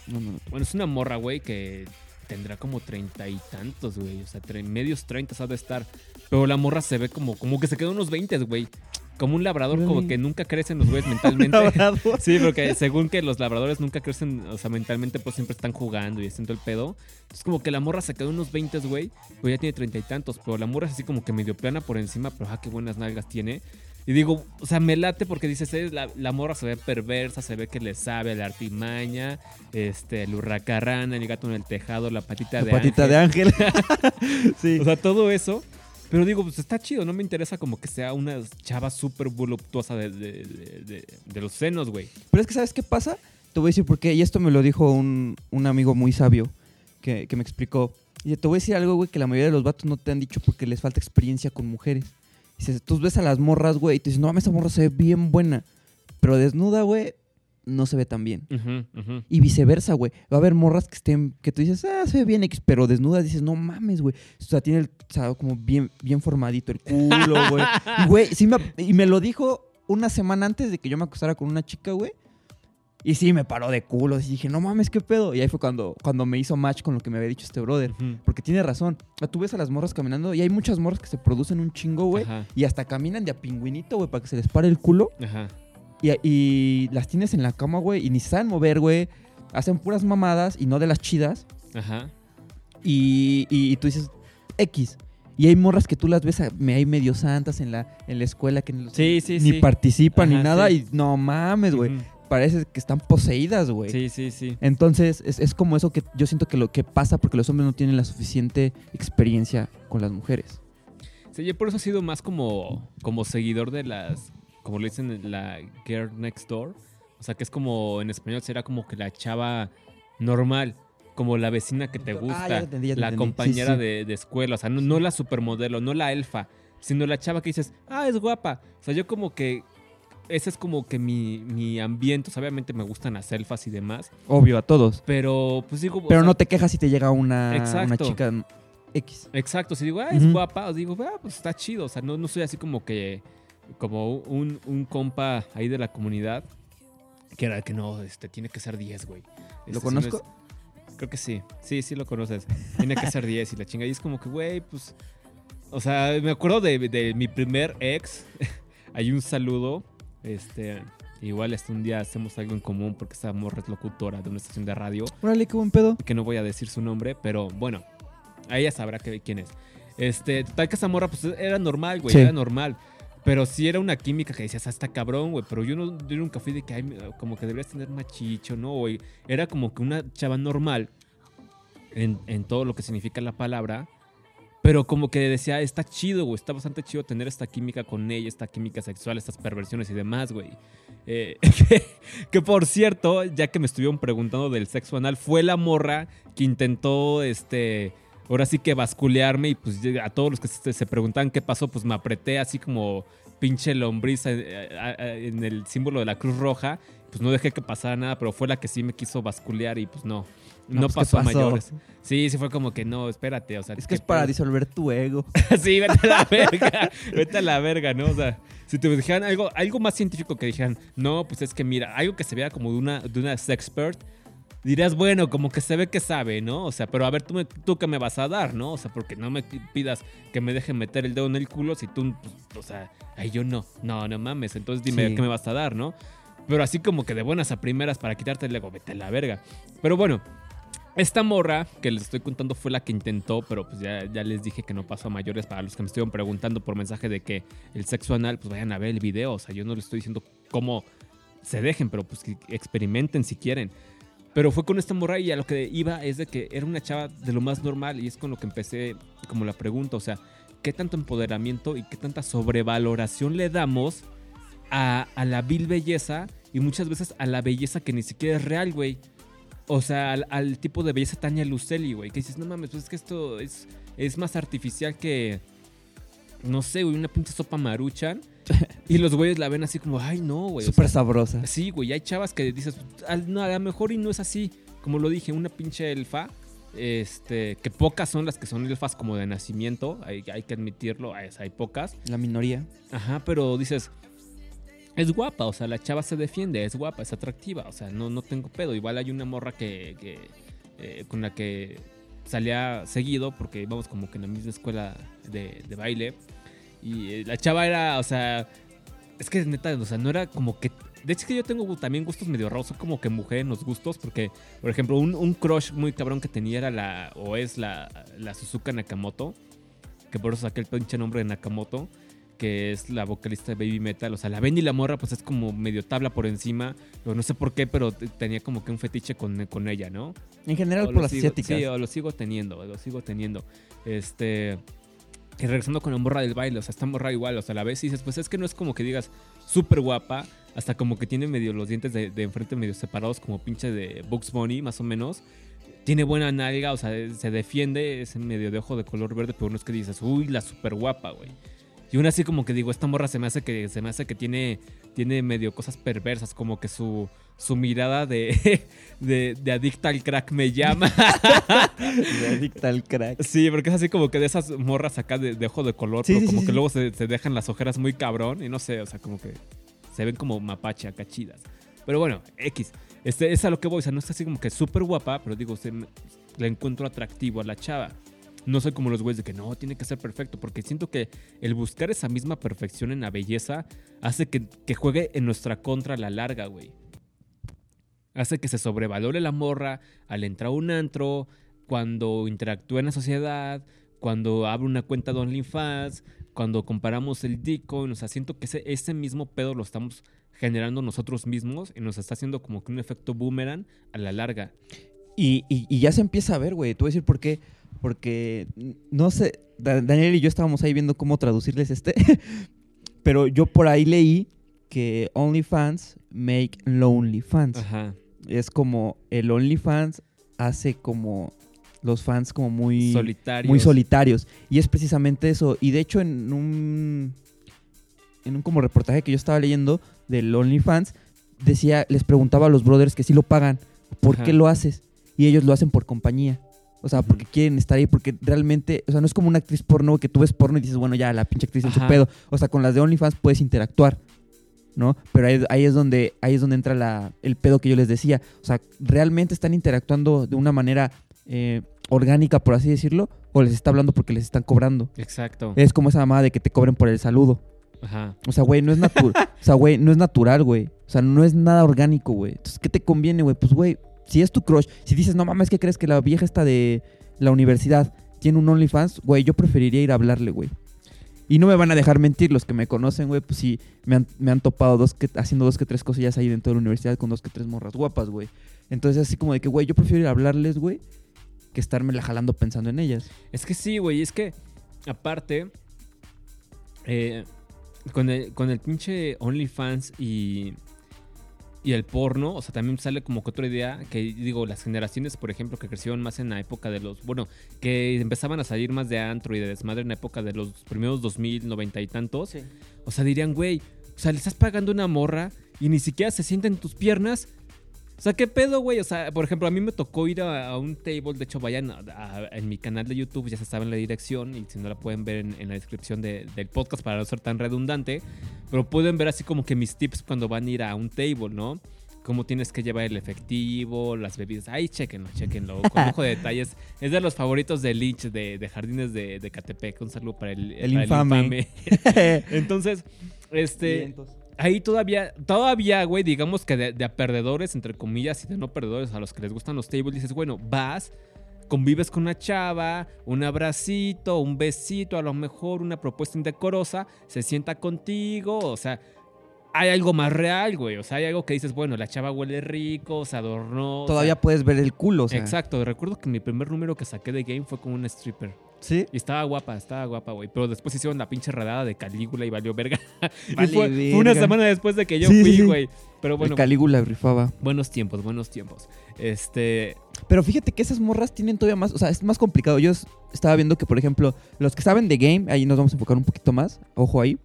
No, no. Bueno, es una morra, güey, que tendrá como treinta y tantos, güey. O sea, medios treinta ha de estar. Pero la morra se ve como, como que se quedó unos 20, güey. Como un labrador, como que nunca crecen los güeyes <laughs> mentalmente. Sí, porque según que los labradores nunca crecen, o sea, mentalmente, pues siempre están jugando y haciendo el pedo. Entonces, como que la morra se quedó unos 20, güey, pues ya tiene treinta y tantos. Pero la morra es así como que medio plana por encima, pero ah, qué buenas nalgas tiene. Y digo, o sea, me late porque dices, eh, la, la morra se ve perversa, se ve que le sabe la artimaña, este, el hurracarrana, el gato en el tejado, la patita La de patita de ángel. <laughs> sí. o sea, todo eso. Pero digo, pues está chido, no me interesa como que sea una chava súper voluptuosa de, de- los senos, güey. Pero es que, ¿sabes qué pasa? Te voy a decir por qué. Y esto me lo dijo un, un amigo muy sabio que, que me explicó. Y te voy a decir algo, güey, que la mayoría de los vatos no te han dicho porque les falta experiencia con mujeres. Dices, tú ves a las morras, güey, y te dices, no mames, esa morra se ve bien buena. Pero desnuda, güey, no se ve tan bien. Y viceversa, güey. Va a haber morras que estén, que tú dices, ah, se ve bien X, pero desnuda dices, no mames, güey. O sea, tiene el, o sea, como bien, bien formadito el culo, <laughs> güey. Y, güey, sí me, y me lo dijo una semana antes de que yo me acostara con una chica, güey. Y sí, me paró de culo. Y dije, no mames, qué pedo. Y ahí fue cuando, cuando me hizo match con lo que me había dicho este brother. Porque tiene razón. Tú ves a las morras caminando y hay muchas morras que se producen un chingo, güey. Y hasta caminan de a pingüinito, güey, para que se les pare el culo. ajá. Y, y las tienes en la cama, güey, y ni saben mover, güey. Hacen puras mamadas y no de las chidas. Ajá. Y, y- y tú dices, X. Y hay morras que tú las ves me hay medio santas en la, en la escuela que ni, Sí, sí, ni sí. participan ni nada y no mames, güey. Parece que están poseídas, güey. Sí, sí, sí. Entonces, es, es como eso que yo siento que lo que pasa porque los hombres no tienen la suficiente experiencia con las mujeres. Sí, yo por eso he sido más como, como seguidor de las, como le dicen, la Girl Next Door. O sea, que es como, en español será como que la chava normal, como la vecina que te Ah, ya gusta, entendí, ya la entendí. Compañera sí. De, de escuela. O sea, no, no la supermodelo, no la elfa, sino la chava que dices, ah, es guapa. O sea, yo como que, ese es como que mi, mi ambiente. O sea, obviamente me gustan las elfas y demás, Obvio, a todos. pero pues digo... o Pero sea, no te quejas si te llega una, una chica X. Exacto, si digo, ah, es guapa, o digo, ah, pues está chido. O sea, no, no soy así como que, como un, un compa ahí de la comunidad, que era que no, este, tiene que ser 10, güey. Este, ¿Lo si no es- conozco? creo que sí, sí, sí lo conoces. Tiene que ser 10 y la chinga. Y es como que, güey, pues, o sea, me acuerdo de, de mi primer ex. <laughs> Hay un saludo, este... Igual este un día hacemos algo en común porque esa morra es locutora de una estación de radio Órale, qué buen pedo. que no voy a decir su nombre, pero bueno, a ella sabrá que, quién es. Este, tal que esa morra, pues era normal, güey, Sí. era normal. Pero sí era una química que decías, hasta cabrón, güey. Pero yo, no, yo nunca fui de que, ay, como que deberías tener machicho, ¿no? Era como que una chava normal en, todo lo que significa la palabra. Pero como que decía, está chido, güey. Está bastante chido tener esta química con ella, esta química sexual, estas perversiones y demás, güey. Eh, <laughs> que, que, por cierto, ya que me estuvieron preguntando del sexo anal, fue la morra que intentó, este, ahora sí que basculearme y pues a todos los que se, se preguntaban qué pasó, pues me apreté así como pinche lombriz eh, eh, eh, en el símbolo de la Cruz Roja. Pues no dejé que pasara nada, pero fue la que sí me quiso basculear y pues no. No, No, pues, ¿qué pasó a mayores. Sí, sí fue como que no, espérate, o sea. Es que ¿qué es para pedo? disolver tu ego. <laughs> sí, vete a la verga. Vete a la verga, ¿no? O sea, si te dijeran algo, algo más científico que dijeran, no, pues es que mira, algo que se vea como de una, de una sexpert, dirías, bueno, como que se ve que sabe, ¿no? O sea, pero a ver, tú, me, tú qué me vas a dar, ¿no? O sea, porque no me pidas que me dejen meter el dedo en el culo si tú, pues, o sea, ay, yo no. No, no mames. Entonces dime Sí. qué me vas a dar, ¿no? Pero así como que de buenas a primeras para quitarte el ego, vete a la verga. Pero bueno, esta morra que les estoy contando fue la que intentó, pero pues ya, ya les dije que no pasó a mayores. Para los que me estuvieron preguntando por mensaje de que el sexo anal, pues vayan a ver el video. O sea, yo no les estoy diciendo cómo se dejen, pero pues que experimenten si quieren. Pero fue con esta morra y a lo que iba es de que era una chava de lo más normal y es con lo que empecé como la pregunta. O sea, ¿qué tanto empoderamiento y qué tanta sobrevaloración le damos a, la vil belleza y muchas veces a la belleza que ni siquiera es real, güey? O sea, al, tipo de belleza Tania Luceli, güey. Que dices, no mames, pues es que esto es, es más artificial que. No sé, güey, una pinche sopa maruchan. <laughs> y los güeyes la ven así como, ay, no, güey. o Súper sea, sabrosa. Sí, güey, hay chavas que dices, "Al- no, a lo mejor y no es así. Como lo dije, una pinche elfa. Este, que pocas son las que son elfas como de nacimiento. Hay, hay que admitirlo, hay, hay pocas. La minoría. Ajá, pero dices, es guapa, o sea, la chava se defiende, es guapa, es atractiva, o sea, no, no tengo pedo. Igual hay una morra que, que, eh, con la que salía seguido, porque íbamos como que en la misma escuela de, de baile. Y eh, la chava era, o sea, es que neta, o sea, no era como que... De hecho, es que yo tengo también gustos medio raros, soy como que mujer en los gustos, porque, por ejemplo, un, un crush muy cabrón que tenía era la, o es la, la Suzuka Nakamoto, que por eso saqué el pinche nombre de Nakamoto, que es la vocalista de Baby Metal. O sea, la ven y la morra, pues es como medio tabla por encima, no sé por qué, pero tenía como que un fetiche con, con ella, ¿no? En general O por las sigo- asiáticas. Sí, o lo sigo teniendo, lo sigo teniendo. Este. Y regresando con la morra del baile, o sea, esta morra igual, o sea, la ves y dices, pues es que no es como que digas súper guapa, hasta como que tiene medio los dientes de, de enfrente medio separados, como pinche de Bugs Bunny, más o menos. Tiene buena nalga, o sea, se defiende, es medio de ojo de color verde, pero no es que dices, uy, la súper guapa, güey. Y aún así como que digo, esta morra se me hace que, se me hace que tiene, tiene medio cosas perversas, como que su, su mirada de, <laughs> de, de adicta al crack me llama. <laughs> Le adicta al crack. Sí, porque es así como que de esas morras acá de, de ojo de color, Sí, pero sí, como sí, que luego se, se dejan las ojeras muy cabrón y no sé, o sea, como que se ven como mapache acá chidas. Pero bueno, X. Este, es a lo que voy, o sea, no es así como que súper guapa, pero digo, se me- le encuentro atractivo a la chava. No soy como los güeyes de que no, tiene que ser perfecto, porque siento que el buscar esa misma perfección en la belleza hace que, juegue en nuestra contra a la larga, güey. Hace que se sobrevalore la morra al entrar a un antro, cuando interactúa en la sociedad, cuando abre una cuenta de OnlyFans, cuando comparamos el Bitcoin, o sea, siento que ese, mismo pedo lo estamos generando nosotros mismos y nos está haciendo como que un efecto boomerang a la larga. Y, ya se empieza a ver, güey. Te voy a decir por qué. Porque, no sé, Da- Daniel y yo estábamos ahí viendo cómo traducirles este. <laughs> Pero yo por ahí leí que OnlyFans make lonely fans. Ajá. Es como el OnlyFans hace como los fans como muy Solitarios. muy solitarios. Y es precisamente eso. Y de hecho, en un. En un como reportaje que yo estaba leyendo del OnlyFans, decía, les preguntaba a los brothers que sí lo pagan. ¿Por Ajá. qué lo haces? Y ellos lo hacen por compañía. O sea, porque quieren estar ahí, porque realmente, o sea, no es como una actriz porno que tú ves porno y dices, bueno, ya, la pinche actriz en su pedo. O sea, con las de OnlyFans puedes interactuar, ¿no? Pero ahí, ahí es donde, ahí es donde entra la, el pedo que yo les decía. O sea, ¿realmente están interactuando de una manera eh, orgánica, por así decirlo? ¿O les está hablando porque les están cobrando? Exacto. Es como esa mamada de que te cobren por el saludo. Ajá. O sea, güey, no es natural. o sea, güey, no es natural, güey. O sea, no es nada orgánico, güey. Entonces, ¿qué te conviene, güey? Pues, güey, si es tu crush, si dices, no mames, ¿qué crees que la vieja está de la universidad tiene un OnlyFans? Güey, yo preferiría ir a hablarle, güey. Y no me van a dejar mentir los que me conocen, güey. Pues sí, me han, me han topado dos que, haciendo dos que tres cosillas ahí dentro de la universidad con dos que tres morras guapas, güey. Entonces, así como de que, güey, yo prefiero ir a hablarles, güey, que estarme la jalando pensando en ellas. Es que sí, güey. Es que, aparte, eh, con, el, con el pinche OnlyFans y, y el porno, o sea, también sale como que otra idea que, digo, las generaciones, por ejemplo, que crecieron más en la época de los, bueno, que empezaban a salir más de antro y de desmadre en la época de los primeros 2000, 90 y tantos. O sea, dirían, güey, o sea, le estás pagando una morra y ni siquiera se sienta en tus piernas. O sea, ¿qué pedo, güey? O sea, por ejemplo, a mí me tocó ir a, a un table. De hecho, vayan a- a- en mi canal de YouTube, ya se saben la dirección. Y si no la pueden ver en, en la descripción de- del podcast para no ser tan redundante. Pero pueden ver así como que mis tips cuando van a ir a un table, ¿no? Cómo tienes que llevar el efectivo, las bebidas. Ahí, chéquenlo, chéquenlo. Con ojo de <laughs> detalles. Es de los favoritos de Lynch, de, de Jardines de, de Catepec. Un saludo para el, El para infame. <laughs> Entonces, este. Ahí todavía, todavía, güey, digamos que de, de a perdedores, entre comillas, y de no perdedores, a los que les gustan los tables, dices, bueno, vas, convives con una chava, un abracito, un besito, a lo mejor una propuesta indecorosa, se sienta contigo, o sea, hay algo más real, güey, o sea, hay algo que dices, bueno, la chava huele rico, se adornó. o sea, Todavía puedes ver el culo, o sea. Exacto, recuerdo que mi primer número que saqué de game fue con una stripper. Sí. Y estaba guapa, estaba guapa, güey. Pero después hicieron la pinche redada de Calígula y valió verga. <laughs> Y fue, fue una semana después de que yo Sí, fui, sí. güey. Pero bueno, el Calígula rifaba. buenos tiempos, buenos tiempos. Este. Pero fíjate que esas morras tienen todavía más, o sea, es más complicado. Yo estaba viendo que, por ejemplo, los que saben de game, ahí nos vamos a enfocar un poquito más, ojo ahí.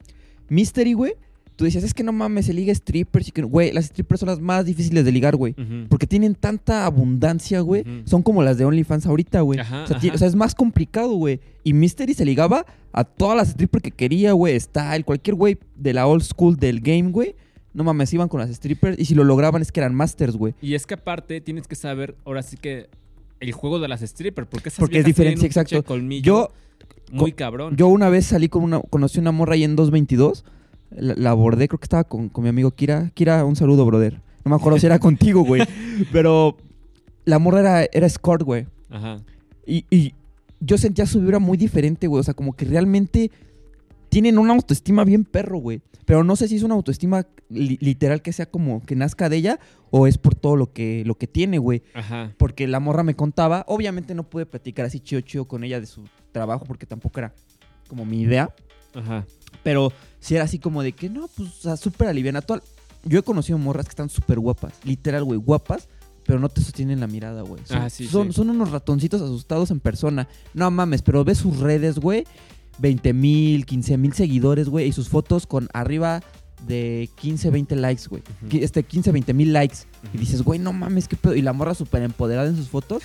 Mystery, güey, tú decías, es que no mames, se liga strippers y que, güey, las strippers son las más difíciles de ligar, güey. Porque tienen tanta abundancia, güey. Son como las de OnlyFans ahorita, güey. Ajá, O, sea, o es más complicado, güey. Y Mystery se ligaba a todas las strippers que quería, güey. Style, cualquier güey de la old school del game, güey. No mames, iban con las strippers. Y si lo lograban es que eran masters, güey. Y es que aparte tienes que saber, ahora sí que. El juego de las strippers, porque esas Porque es diferente, exacto. colmillo Yo, muy cabrón. Yo una vez salí con una, conocí una morra ahí en 222. La, la abordé, creo que estaba con, con mi amigo Kira. Kira, un saludo, brother. No me acuerdo si era <laughs> contigo, güey. Pero la morra era, era escort, güey. Ajá. Y, y yo sentía su vibra muy diferente, güey. O sea, como que realmente tienen una autoestima bien perro, güey. Pero no sé si es una autoestima li- literal que sea como que nazca de ella o es por todo lo que, lo que tiene, güey. Ajá. Porque la morra me contaba, obviamente no pude platicar así chido chido con ella de su trabajo porque tampoco era como mi idea. Ajá. Pero sí era así como de que no, pues, o sea, súper aliviana. Yo he conocido morras que están súper guapas, literal, güey, guapas, pero no te sostienen la mirada, güey. Son, Ah, sí, son, sí. son unos ratoncitos asustados en persona. No mames, pero ves sus redes, güey, 20 mil, 15 mil seguidores, güey, y sus fotos con arriba de 15, 20 likes, güey. Este, 15, 20 mil likes. Y dices, güey, no mames, qué pedo. Y la morra súper empoderada en sus fotos.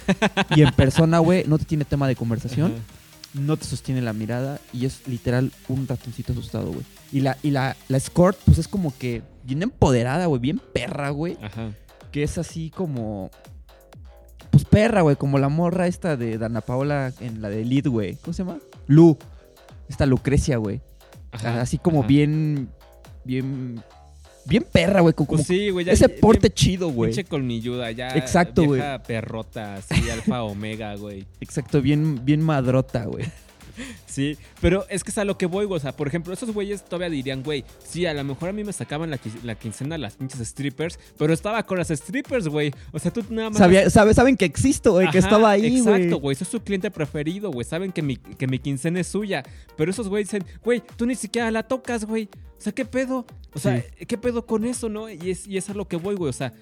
y en persona, güey, no te tiene tema de conversación. No te sostiene la mirada y es literal un ratoncito asustado, güey. Y la, y la, la escort, pues es como que bien empoderada, güey, bien perra, güey. Ajá. Que es así como. Pues perra, güey, como la morra esta de Dana Paola en la de Lead, güey. ¿Cómo se llama? Lu. Esta Lucrecia, güey. Ajá. Así como Ajá. bien. Bien. Bien perra, güey. Como, Pues sí, güey. ese bien- porte chido, güey. Pinche colmilluda, ya. Exacto, güey. perrota, así, alfa omega, güey. Exacto, bien, bien madrota, güey. <laughs> Sí, pero es que es a lo que voy, güey. O sea, por ejemplo, esos güeyes todavía dirían, güey, sí, a lo mejor a mí me sacaban la, la quincena las pinches strippers, pero estaba con las strippers, güey. O sea, tú nada más. Sabía- sabe- saben que existo, güey, que estaba ahí, güey. Exacto, güey. Soy su cliente preferido, güey. Saben que mi, que mi quincena es suya. Pero esos güeyes dicen, güey, tú ni siquiera la tocas, güey. O sea, ¿qué pedo? O sea, ¿qué pedo con eso, no? Y es, y es a lo que voy, güey. O sea,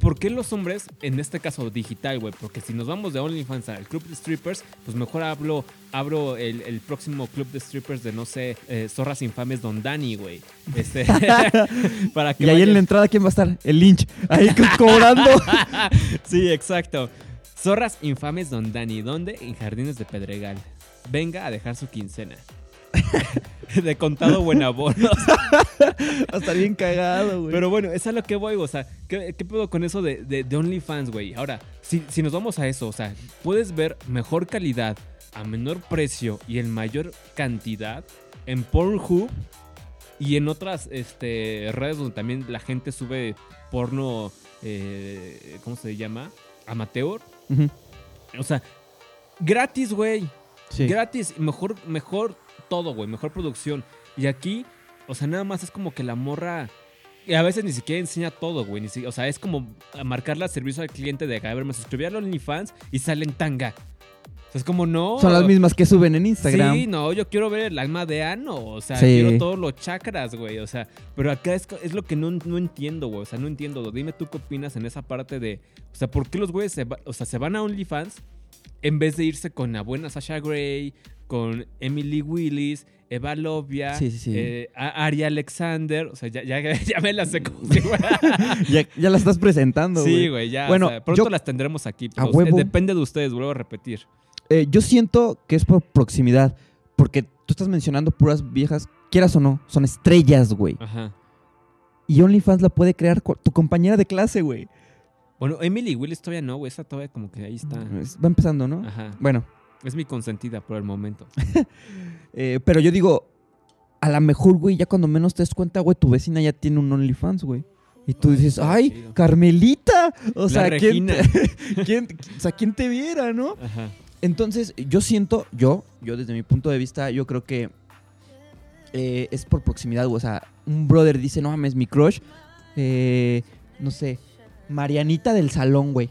¿por qué los hombres, en este caso digital, güey? Porque si nos vamos de OnlyFans al club de strippers, pues mejor hablo, abro el, el próximo club de strippers de, no sé, eh, Zorras Infames Don Dani, güey. Este, <laughs> para que Y ahí en la entrada, ¿quién va a estar? El Lynch. Ahí co- cobrando. <laughs> sí, exacto. Zorras infames Don Dani. ¿Dónde? En Jardines de Pedregal. Venga a dejar su quincena. <laughs> <laughs> de contado buen abono. <laughs> Va a estar bien cagado, güey. Pero bueno, es a lo que voy, o sea, ¿qué, qué pedo con eso de, de, de OnlyFans, güey? Ahora, si, si nos vamos a eso, o sea, puedes ver mejor calidad a menor precio y en mayor cantidad en Pornhub y en otras este, redes donde también la gente sube porno, eh, ¿cómo se llama? Amateur. O sea, gratis, güey. Sí. Gratis, mejor, mejor todo, güey, mejor producción. Y aquí, o sea, nada más es como que la morra. Y a veces ni siquiera enseña todo, güey. si- o sea, es como marcarle al servicio al cliente de, a ver, me suscribí a OnlyFans y salen tanga. O sea, es como no. Son las mismas que suben en Instagram. Sí, no, yo quiero ver el alma de Ano, o sea, Sí. quiero todos los chakras, güey, o sea, pero acá es, es lo que no, no entiendo, güey, o sea, no entiendo, dime tú qué opinas en esa parte de, o sea, ¿por qué los güeyes se, va- o sea, se van a OnlyFans en vez de irse con la buena Sasha Grey, con Emily Willis, Eva Lovia, Sí, sí, sí. eh, Ari Alexander, o sea, ya, ya, <laughs> ya me las sé <laughs> Ya, ya la estás presentando, güey. Sí, güey, ya, Bueno, o sea, pronto yo- las tendremos aquí, A depende de ustedes, vuelvo a repetir. Eh, yo siento que es por proximidad. Porque tú estás mencionando puras viejas, quieras o no, son estrellas, güey. Ajá. Y OnlyFans la puede crear tu compañera de clase, güey. Bueno, Emily Willis todavía no, güey. Esa todavía como que ahí está. Es- Va empezando, ¿no? Ajá. Bueno, Es mi consentida por el momento. <laughs> eh, pero yo digo, a lo mejor, güey, ya cuando menos te des cuenta, güey, tu vecina ya tiene un OnlyFans, güey. Y tú Ay, dices, ay, chido. Carmelita. O La sea, ¿quién te, <laughs> quién- o sea, ¿quién te viera, no? Ajá. Entonces, yo siento, yo, yo desde mi punto de vista, yo creo que eh, es por proximidad, güey. O sea, un brother dice, no mames, mi crush, eh, no sé, Marianita del salón, güey.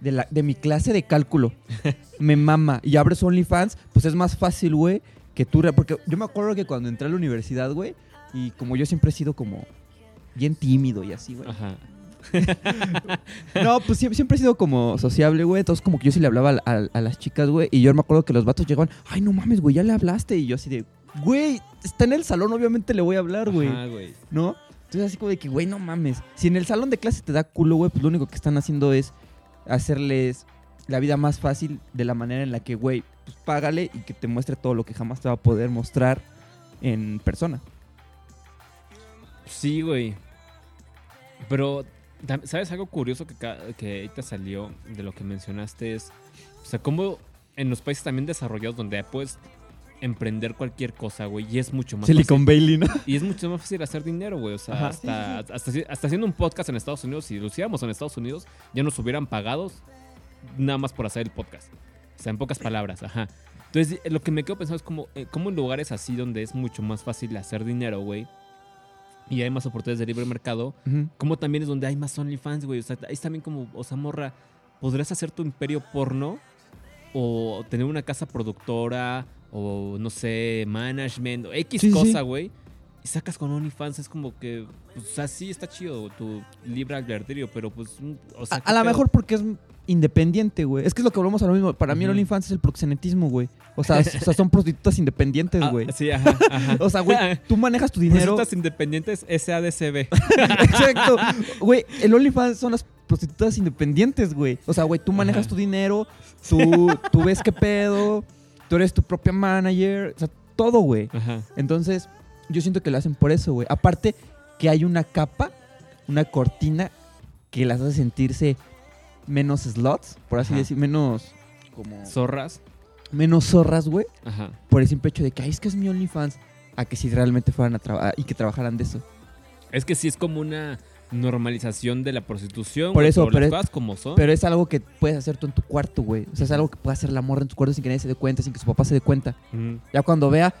De, la, de mi clase de cálculo. <laughs> me mama. Y abres OnlyFans, pues es más fácil, güey, que tú... Porque yo me acuerdo que cuando entré a la universidad, güey, y como yo siempre he sido como bien tímido y así, güey. Ajá. <laughs> No, pues siempre, siempre he sido como sociable, güey. Entonces, como que yo sí le hablaba a, a- a las chicas, güey. Y yo me acuerdo que los vatos llegaban, ay, no mames, güey, ya le hablaste. Y yo así de, güey, está en el salón, obviamente le voy a hablar, güey. Ajá, güey. ¿No? Entonces, así como de que, güey, no mames. Si en el salón de clase te da culo, güey, pues lo único que están haciendo es hacerles la vida más fácil de la manera en la que, güey, pues págale y que te muestre todo lo que jamás te va a poder mostrar en persona. Sí, güey. Pero, ¿sabes algo curioso que, que ahorita salió de lo que mencionaste? Es, o sea, cómo en los países también desarrollados donde puedes emprender cualquier cosa, güey, y es mucho más Silicon Valley, ¿no? fácil. Y es mucho más fácil hacer dinero, güey. O sea, Ajá. hasta, Hasta, hasta haciendo un podcast en Estados Unidos, si lo hiciéramos en Estados Unidos, ya nos hubieran pagado nada más por hacer el podcast. O sea, en pocas palabras, ajá. Entonces, lo que me quedo pensando es como, eh, cómo en lugares así donde es mucho más fácil hacer dinero, güey, y hay más oportunidades de libre mercado, Ujú. como también es donde hay más OnlyFans, güey. O sea, es también como, o sea, morra, ¿podrías hacer tu imperio porno? O tener una casa productora, o no sé, management, o X Sí, sí, cosa, sí. güey. Y sacas con OnlyFans, es como que, pues, o sea, sí está chido tu libre albedrío, pero pues, mm, o sea, A, ¿qué a lo mejor porque es independiente, güey. Es que es lo que hablamos a lo mismo. Para mí el. OnlyFans es el proxenetismo, güey. O sea, <laughs> o sea, son prostitutas independientes, Ah, güey. sí, ajá, ajá. <laughs> O sea, güey, tú manejas tu dinero. Prostitutas independientes SADCB. <laughs> Exacto. Güey, el OnlyFans son las prostitutas independientes, güey. O sea, güey, tú manejas Ajá. tu dinero, tú, tú ves qué pedo, tú eres tu propia manager, o sea, todo, güey. Ajá. Entonces, yo siento que lo hacen por eso, güey. Aparte que hay una capa, una cortina que las hace sentirse menos slots, por así Ajá. decir, menos como Zorras. menos zorras, güey, Ajá. por el simple hecho de que, ay, es que es mi OnlyFans, a que si realmente fueran a trabajar y que trabajaran de eso. Es que sí es como una normalización de la prostitución. Por eso, pero las cosas como son. Pero es algo que puedes hacer tú en tu cuarto, güey. O sea, es algo que puede hacer la morra en tu cuarto sin que nadie se dé cuenta, sin que su papá se dé cuenta. Ya cuando vea,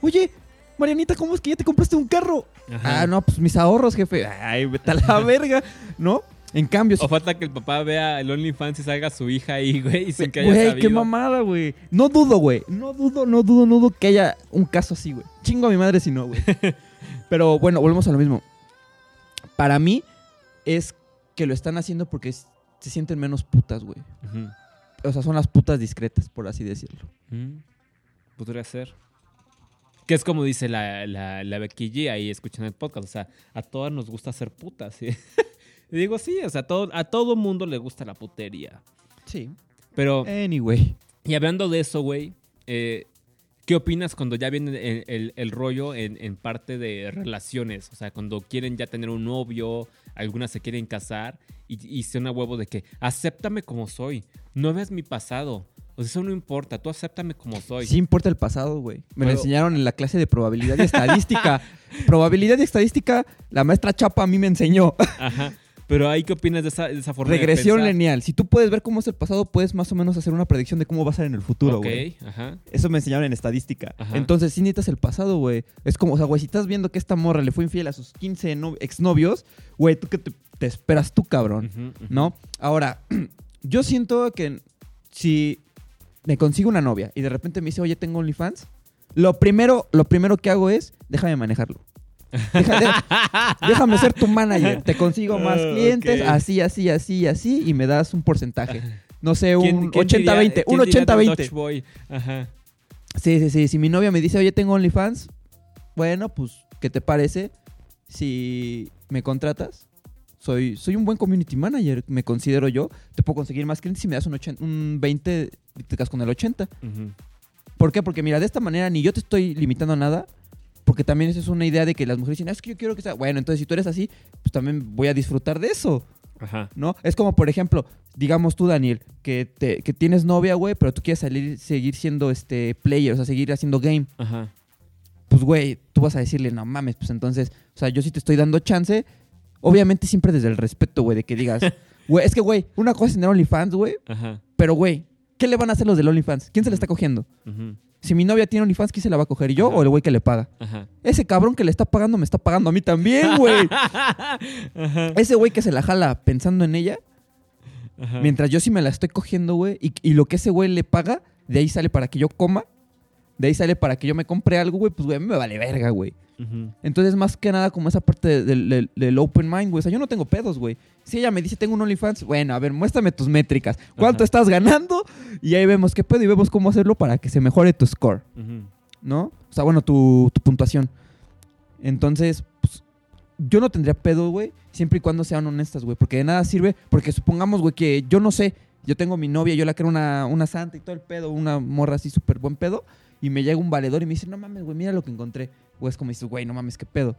oye, Marianita, ¿cómo es que ya te compraste un carro? Ajá. Ah, no, pues mis ahorros, jefe. Ay, vete a la verga, ¿no? En cambio, si O falta que el papá vea el OnlyFans y salga su hija ahí, güey, y sin que haya Güey, sabido. qué mamada, güey. No dudo, güey. No dudo, no dudo, no dudo que haya un caso así, güey. Chingo a mi madre si no, güey. <laughs> Pero bueno, volvemos a lo mismo. Para mí es que lo están haciendo porque se sienten menos putas, güey. O sea, son las putas discretas, por así decirlo. Mm, Podría ser. Que es como dice la, la, la Becky G ahí escuchando el podcast. O sea, a todas nos gusta ser putas. ¿sí? <laughs> digo, sí, o sea, a todo, a todo mundo le gusta la putería. Sí. Pero, Anyway. y hablando de eso, güey, eh, ¿qué opinas cuando ya viene el, el- el rollo en, en parte de relaciones? O sea, cuando quieren ya tener un novio, algunas se quieren casar y, y se una huevo de que acéptame como soy, no veas mi pasado. O sea, eso no importa, tú acéptame como soy. Sí importa el pasado, güey. Me lo enseñaron en la clase de probabilidad y estadística. <laughs> probabilidad y estadística, la maestra Chapa a mí me enseñó. Ajá. Pero ahí, ¿qué opinas de esa, de esa forma Regresión de pensar? lineal. Si tú puedes ver cómo es el pasado, puedes más o menos hacer una predicción de cómo va a ser en el futuro, güey. ajá. Eso me enseñaron en estadística. Ajá. Entonces, sí necesitas el pasado, güey. Es como, o sea, güey, si estás viendo que esta morra le fue infiel a sus 15 no- exnovios, güey, tú que te, te esperas tú, cabrón. ¿no? Ahora, <clears throat> yo siento que si me consigo una novia y de repente me dice, oye, tengo OnlyFans, lo primero, lo primero que hago es, déjame manejarlo. <laughs> Déjame ser tu manager. Te consigo más Ah, clientes, así, así, así, así, y me das un porcentaje. No sé, ¿Quién- un quién diría- 80-20. Un quién diría del 80-20. Dodge Boy? Ajá. Sí, sí, sí. Si mi novia me dice, oye, tengo OnlyFans, bueno, pues, ¿qué te parece si me contratas? Soy, soy un buen community manager, me considero yo. Te puedo conseguir más clientes si me das un, 80 un 20 y te quedas con el 80. Ujú. ¿Por qué? Porque mira, de esta manera ni yo te estoy limitando a nada. Porque también esa es una idea de que las mujeres dicen, "Ah, es que yo quiero que sea. Bueno, entonces si tú eres así, pues también voy a disfrutar de eso. Ajá. ¿no? Es como, por ejemplo, digamos tú, Daniel, que, te, que tienes novia, güey, pero tú quieres salir, seguir siendo este player, o sea, seguir haciendo game. Ajá. Pues, güey, tú vas a decirle, no mames, pues entonces, o sea, yo sí te estoy dando chance. Obviamente siempre desde el respeto, güey, de que digas, <laughs> güey, es que, güey, una cosa es tener OnlyFans, güey, Ajá. pero, güey, ¿qué le van a hacer los del OnlyFans? ¿Quién se le está cogiendo? Ujú. Si mi novia tiene OnlyFans, ¿quién se la va a coger? ¿Yo Ajá. o el güey que le paga? Ajá. Ese cabrón que le está pagando me está pagando a mí también, <laughs> güey. Ese güey que se la jala pensando en ella, Ajá. Mientras yo sí me la estoy cogiendo, güey, y, y lo que ese güey le paga, de ahí sale para que yo coma, de ahí sale para que yo me compre algo, güey, pues, güey, a mí me vale verga, güey. Entonces, más que nada, como esa parte de- del, open mind, güey. O sea, yo no tengo pedos, güey. Si ella me dice, tengo un OnlyFans, bueno, a ver, muéstrame tus métricas. ¿Cuánto estás ganando? Y ahí vemos qué pedo y vemos cómo hacerlo para que se mejore tu score. ¿no? O sea, bueno, tu, tu puntuación. Entonces, pues, yo no tendría pedo, güey, siempre y cuando sean honestas, güey. Porque de nada sirve, porque supongamos, güey, que yo no sé, yo tengo mi novia, yo la creo una, una santa y todo el pedo, una morra así súper buen pedo, y me llega un valedor y me dice, no mames, güey, mira lo que encontré. Güey, es como dices, güey, no mames, qué pedo.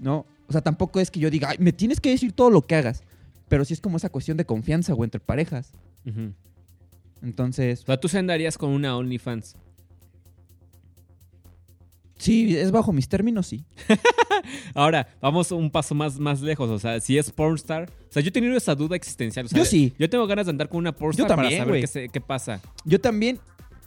¿no? O sea, tampoco es que yo diga, "Ay, me tienes que decir todo lo que hagas. Pero sí es como esa cuestión de confianza, güey, entre parejas. Entonces, O sea, tú se andarías con una OnlyFans. sí, es bajo mis términos, sí. <laughs> Ahora, vamos un paso más, más lejos. O sea, si es pornstar. O sea, yo he tenido esa duda existencial. o sea, Yo sí. Yo tengo ganas de andar con una pornstar para también, saber güey. qué, se- qué pasa. Yo también,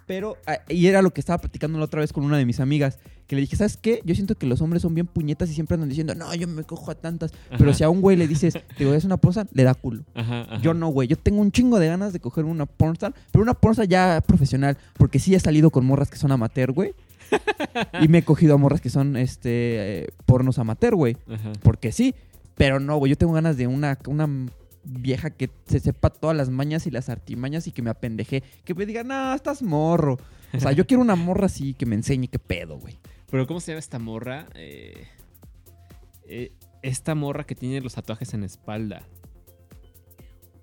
pero, ah, y era lo que estaba platicando la otra vez con una de mis amigas, que le dije, ¿sabes qué? Yo siento que los hombres son bien puñetas y siempre andan diciendo, no, yo me cojo a tantas. Pero si a un güey le dices, <laughs> digo, es una pornstar, le da culo. Ajá, ajá. Yo no, güey. Yo tengo un chingo de ganas de coger una pornstar, pero una pornstar ya profesional, porque sí he salido con morras que son amateur, güey. <laughs> y me he cogido a morras que son, este, eh, pornos amateur, güey. Porque sí, pero no, güey. Yo tengo ganas de una, una vieja que se sepa todas las mañas y las artimañas y que me apendeje. Que me diga, no, estás morro. O sea, yo quiero una morra así que me enseñe qué pedo, güey. Pero ¿cómo se llama esta morra? Eh, eh, esta morra que tiene los tatuajes en la espalda.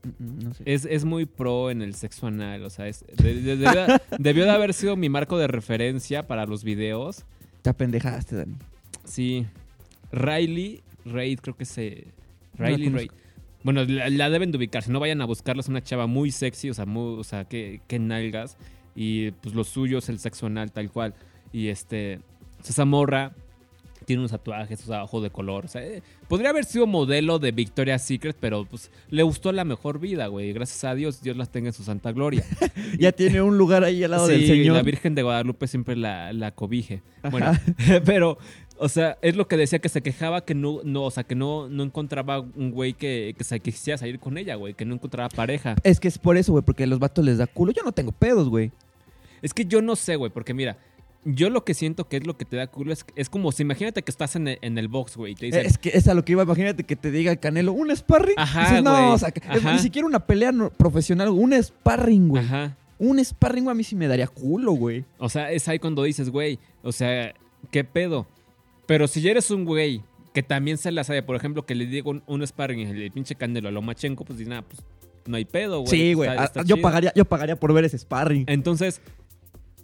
Mm, mm, No sé. Es, es muy pro en el sexo anal. O sea, es, de- de- debió, <laughs> debió de haber sido mi marco de referencia para los videos. Te apendejaste, Dani. Sí. Riley Raid, creo que se. No Riley conozco. Raid. Bueno, la, la deben de ubicar. Si no vayan a buscarla, es una chava muy sexy, o sea, muy, o sea, que, que nalgas. Y pues lo suyo es el sexo anal, tal cual. Y este. esa morra Tiene unos tatuajes, usa ojo de color. O sea, eh, podría haber sido modelo de Victoria's Secret, pero pues le gustó la mejor vida, güey. Gracias a Dios, Dios las tenga en su santa gloria. <laughs> Ya tiene un lugar ahí al lado del señor. la Virgen de Guadalupe siempre la, la cobije. Ajá. Bueno, <laughs> pero, o sea, es lo que decía que se quejaba que no, no o sea, que no, no encontraba un güey que, que se quisiera salir con ella, güey, que no encontraba pareja. Es que es por eso, güey, porque a los vatos les da culo. Yo no tengo pedos, güey. Es que yo no sé, güey, porque mira, yo lo que siento que es lo que te da culo es, es como si imagínate que estás en el, en el box, güey, y te dicen, Es que es a lo que iba. Imagínate que te diga el Canelo, un sparring. Ajá, Dices, no, güey. o sea, es- ni siquiera una pelea no- profesional, un sparring, güey. ajá. Un sparring, güey, a mí sí me daría culo, güey. O sea, es ahí cuando dices, güey, o sea, ¿qué pedo? Pero si eres un güey que también se la sabe, por ejemplo, que le digo un, un sparring y el pinche Canelo a Lomachenko, pues dices, nada, pues no hay pedo, güey. Sí, güey. Está- a- está Yo chido. pagaría, yo pagaría por ver ese sparring. Entonces,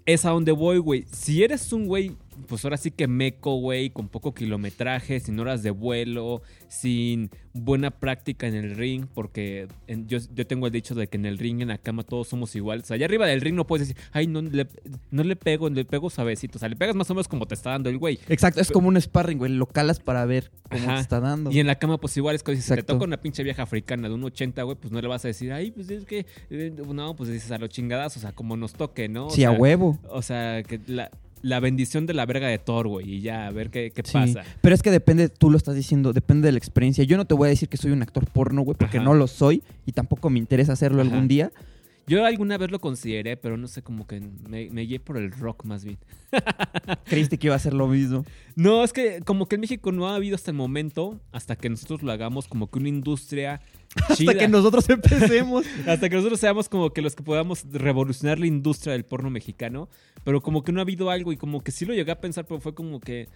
es a donde voy, güey. Si eres un güey, pues ahora sí que meco, güey, con poco kilometraje, sin horas de vuelo, sin buena práctica en el ring, porque en- yo, yo tengo el dicho de que en el ring, en la cama, todos somos iguales. O sea, allá arriba del ring no puedes decir, ay, no le, no le pego, le pego suavecito. O sea, le pegas más o menos como te está dando el güey. Exacto, es como un sparring, güey. Lo calas para ver cómo Ajá. te está dando. Y en la cama, pues igual es que si te toca una pinche vieja africana de un 80, güey, pues no le vas a decir, ay, pues es que, eh, no, pues dices a los chingadas, o sea, como nos toque, ¿no? O sí, a huevo. O sea, que la, la bendición de la verga de Thor, güey, y ya, a ver qué, qué Sí. pasa. Pero es que depende, tú lo estás diciendo, depende de la experiencia. Yo no te voy a decir que soy un actor porno, güey, porque Ajá. no lo soy y tampoco me interesa hacerlo Ajá. algún día. Yo alguna vez lo consideré, pero no sé, como que me, me guié por el rock más bien. <laughs> Creíste que iba a ser lo mismo. No, es que como que en México no ha habido hasta el momento, hasta que nosotros lo hagamos como que una industria <laughs> chida. Hasta que nosotros empecemos. <laughs> Hasta que nosotros seamos como que los que podamos revolucionar la industria del porno mexicano. Pero como que no ha habido algo y como que sí lo llegué a pensar, pero fue como que...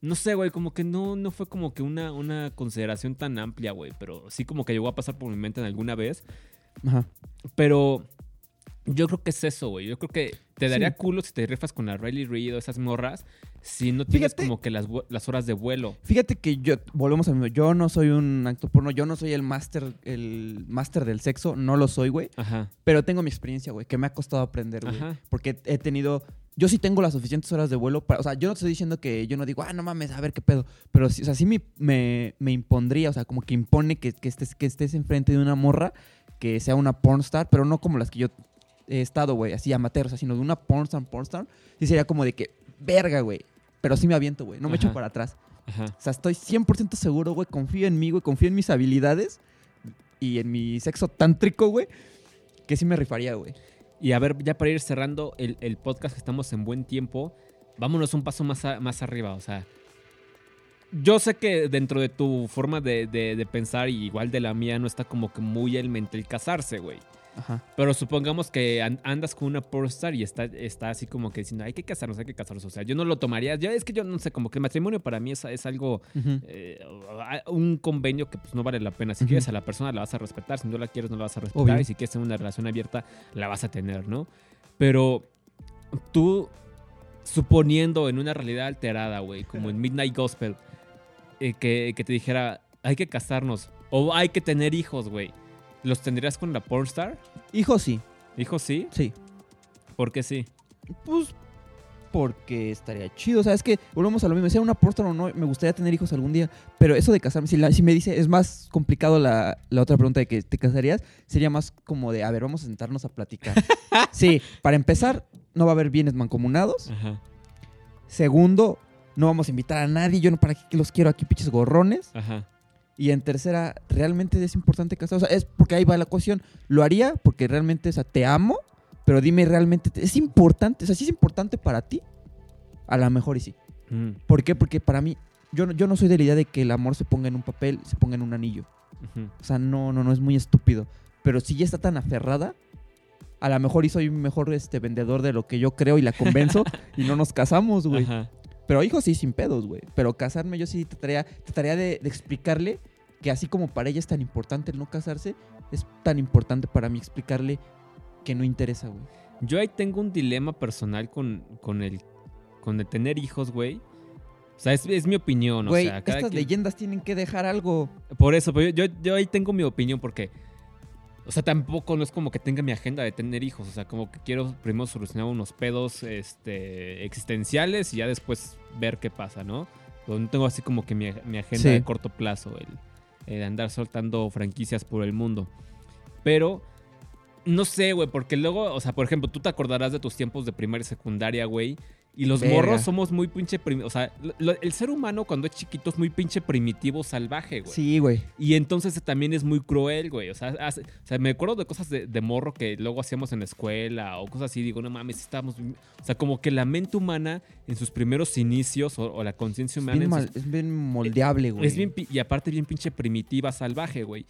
No sé, güey, como que no, no fue como que una, una consideración tan amplia, güey. Pero sí como que llegó a pasar por mi mente en alguna vez. Ajá. Pero yo creo que es eso, güey. Yo creo que te daría Sí. culo si te rifas con la Riley Reid o esas morras. Si no tienes Fíjate. como que las, las horas de vuelo. Fíjate que yo, volvemos a mismo, yo no soy un actor porno, yo no soy el máster, el máster del sexo, no lo soy, güey. Ajá. Pero tengo mi experiencia, güey, que me ha costado aprender, güey. Ajá. Porque he tenido. Yo sí tengo las suficientes horas de vuelo para. O sea, yo no te estoy diciendo que yo no digo, ah, no mames, a ver qué pedo. Pero sí, o sea, sí me, me, me impondría, o sea, como que impone que, que estés, que estés enfrente de una morra que sea una pornstar, pero no como las que yo he estado, güey, así amateur, o sea, sino de una pornstar, pornstar. Sí sería como de que, verga, güey. Pero sí me aviento, güey, no me echo para atrás. Ajá. O sea, estoy 100% seguro, güey. Confío en mí, güey. Confío en mis habilidades y en mi sexo tántrico, güey. Que sí me rifaría, güey. Y a ver, ya para ir cerrando el, el podcast, que estamos en buen tiempo, vámonos un paso más, a- más arriba. O sea, yo sé que dentro de tu forma de, de- de pensar, y igual de la mía, no está como que muy el mente el casarse, güey. Ajá. Pero supongamos que an- andas con una pornstar y está, está así como que diciendo, hay que casarnos, hay que casarnos. O sea, yo no lo tomaría. Ya es que yo no sé, como que el matrimonio para mí es, es algo, eh, un convenio que pues no vale la pena. Si quieres a la persona la vas a respetar, si no la quieres no la vas a respetar. Obvio. Y si quieres tener una relación abierta, la vas a tener, ¿no? Pero tú, suponiendo en una realidad alterada, güey, como en Midnight Gospel, eh, que, que te dijera, hay que casarnos o hay que tener hijos, güey. ¿Los tendrías con la pornstar? Hijo, sí. Hijos sí. Sí. ¿Por qué sí? Pues porque estaría chido. O sea, es que volvemos a lo mismo. Sea una pornstar o no, me gustaría tener hijos algún día. Pero eso de casarme, si, la- si me dice, es más complicado la, la otra pregunta de que te casarías, sería más como de, a ver, vamos a sentarnos a platicar. <laughs> sí, para empezar, no va a haber bienes mancomunados. Ajá. Segundo, no vamos a invitar a nadie. Yo no para qué los quiero aquí, pinches gorrones. Ajá. Y en tercera, realmente es importante casar. O sea, es porque ahí va la cuestión. Lo haría porque realmente, o sea, te amo, pero dime realmente, te- ¿es importante? O sea, ¿sí es importante para ti? A lo mejor y sí. Mm, ¿Por qué? Porque para mí, yo, no- yo no soy de la idea de que el amor se ponga en un papel, se ponga en un anillo. O sea, no, no, no, es muy estúpido. Pero si ya está tan aferrada, a lo mejor y soy mejor este vendedor de lo que yo creo y la convenzo <laughs> y no nos casamos, güey. Ajá. Pero hijos sí, sin pedos, güey. Pero casarme yo sí trataría, trataría de, de explicarle que así como para ella es tan importante el no casarse, es tan importante para mí explicarle que no interesa, güey. Yo ahí tengo un dilema personal con, con el con el tener hijos, güey. O sea, es, es mi opinión. Güey, o sea, estas quien- leyendas tienen que dejar algo. Por eso, pero yo, yo, yo ahí tengo mi opinión porque. O sea, tampoco no es como que tenga mi agenda de tener hijos. O sea, como que quiero primero solucionar unos pedos este, existenciales y ya después ver qué pasa, ¿no? No tengo así como que mi, mi agenda Sí. de corto plazo, el, el andar soltando franquicias por el mundo. Pero no sé, güey, porque luego, o sea, por ejemplo, tú te acordarás de tus tiempos de primaria y secundaria, güey. Y los Verga. morros somos muy pinche primi- O sea, lo- el ser humano cuando es chiquito es muy pinche primitivo, salvaje, güey. Sí, güey. Y entonces también es muy cruel, güey. O sea, hace- o sea, me acuerdo de cosas de, de morro que luego hacíamos en la escuela o cosas así. Digo, no mames, estábamos. O sea, como que la mente humana en sus primeros inicios o, o la conciencia Es humana bien, en mal- sus- es bien moldeable, güey. es bien. Y aparte, bien pinche primitiva, salvaje, güey.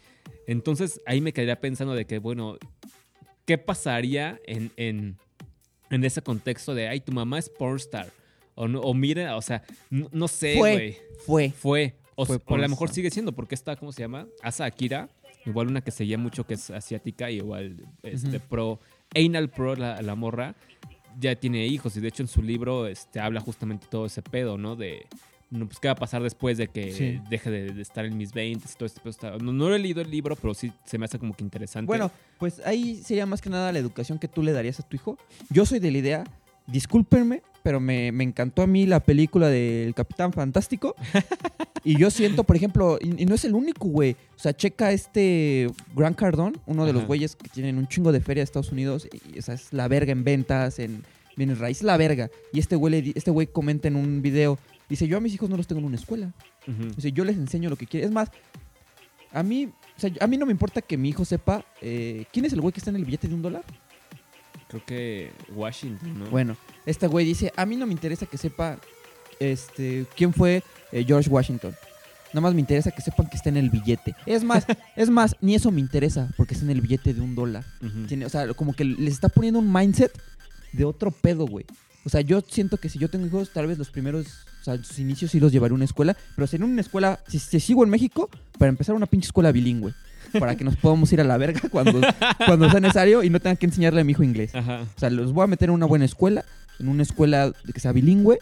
Entonces ahí me quedaría pensando de que, bueno, ¿qué pasaría en, en, en ese contexto de, ay, tu mamá es pornstar? O, no, o mira, o sea, no, no sé, Fue. güey. Fue. Fue. O, Fue o a lo mejor sigue siendo, porque esta, ¿cómo se llama? Asa Akira. Igual una que seguía mucho que es asiática, igual este, pro, anal pro, la, la morra, ya tiene hijos. Y de hecho en su libro este, habla justamente todo ese pedo, ¿no? De, no, pues, ¿qué va a pasar después de que Sí. deje de, de estar en mis 20 y todo este No, no he leído el libro, pero sí se me hace como que interesante. Bueno, pues ahí sería más que nada la educación que tú le darías a tu hijo. Yo soy de la idea, discúlpenme, pero me, me encantó a mí la película del Capitán Fantástico. <laughs> y yo siento, por ejemplo, y, y no es el único, güey. O sea, checa este Grant Cardone, uno de los güeyes que tienen un chingo de feria de Estados Unidos. Y, o sea, es la verga en ventas, en bienes raíces, la verga. Y este güey, le este güey comenta en un video, dice, yo a mis hijos no los tengo en una escuela. Dice, yo les enseño lo que quieren. Es más, a mí, o sea, a mí no me importa que mi hijo sepa eh, quién es el güey que está en el billete de un dólar. Creo que Washington, ¿no? Bueno, este güey dice, a mí no me interesa que sepa este, quién fue eh, George Washington. Nada más me interesa que sepan que está en el billete. Es más, <laughs> es más, ni eso me interesa porque está en el billete de un dólar. Tiene, o sea, como que les está poniendo un mindset de otro pedo, güey. O sea, yo siento que si yo tengo hijos, tal vez los primeros, o sea, sus inicios sí los llevaré a una escuela, pero sería una escuela, si, si sigo en México, para empezar una pinche escuela bilingüe, para que nos podamos ir a la verga cuando, <laughs> cuando sea necesario y no tenga que enseñarle a mi hijo inglés. Ajá. O sea, los voy a meter en una buena escuela, en una escuela que sea bilingüe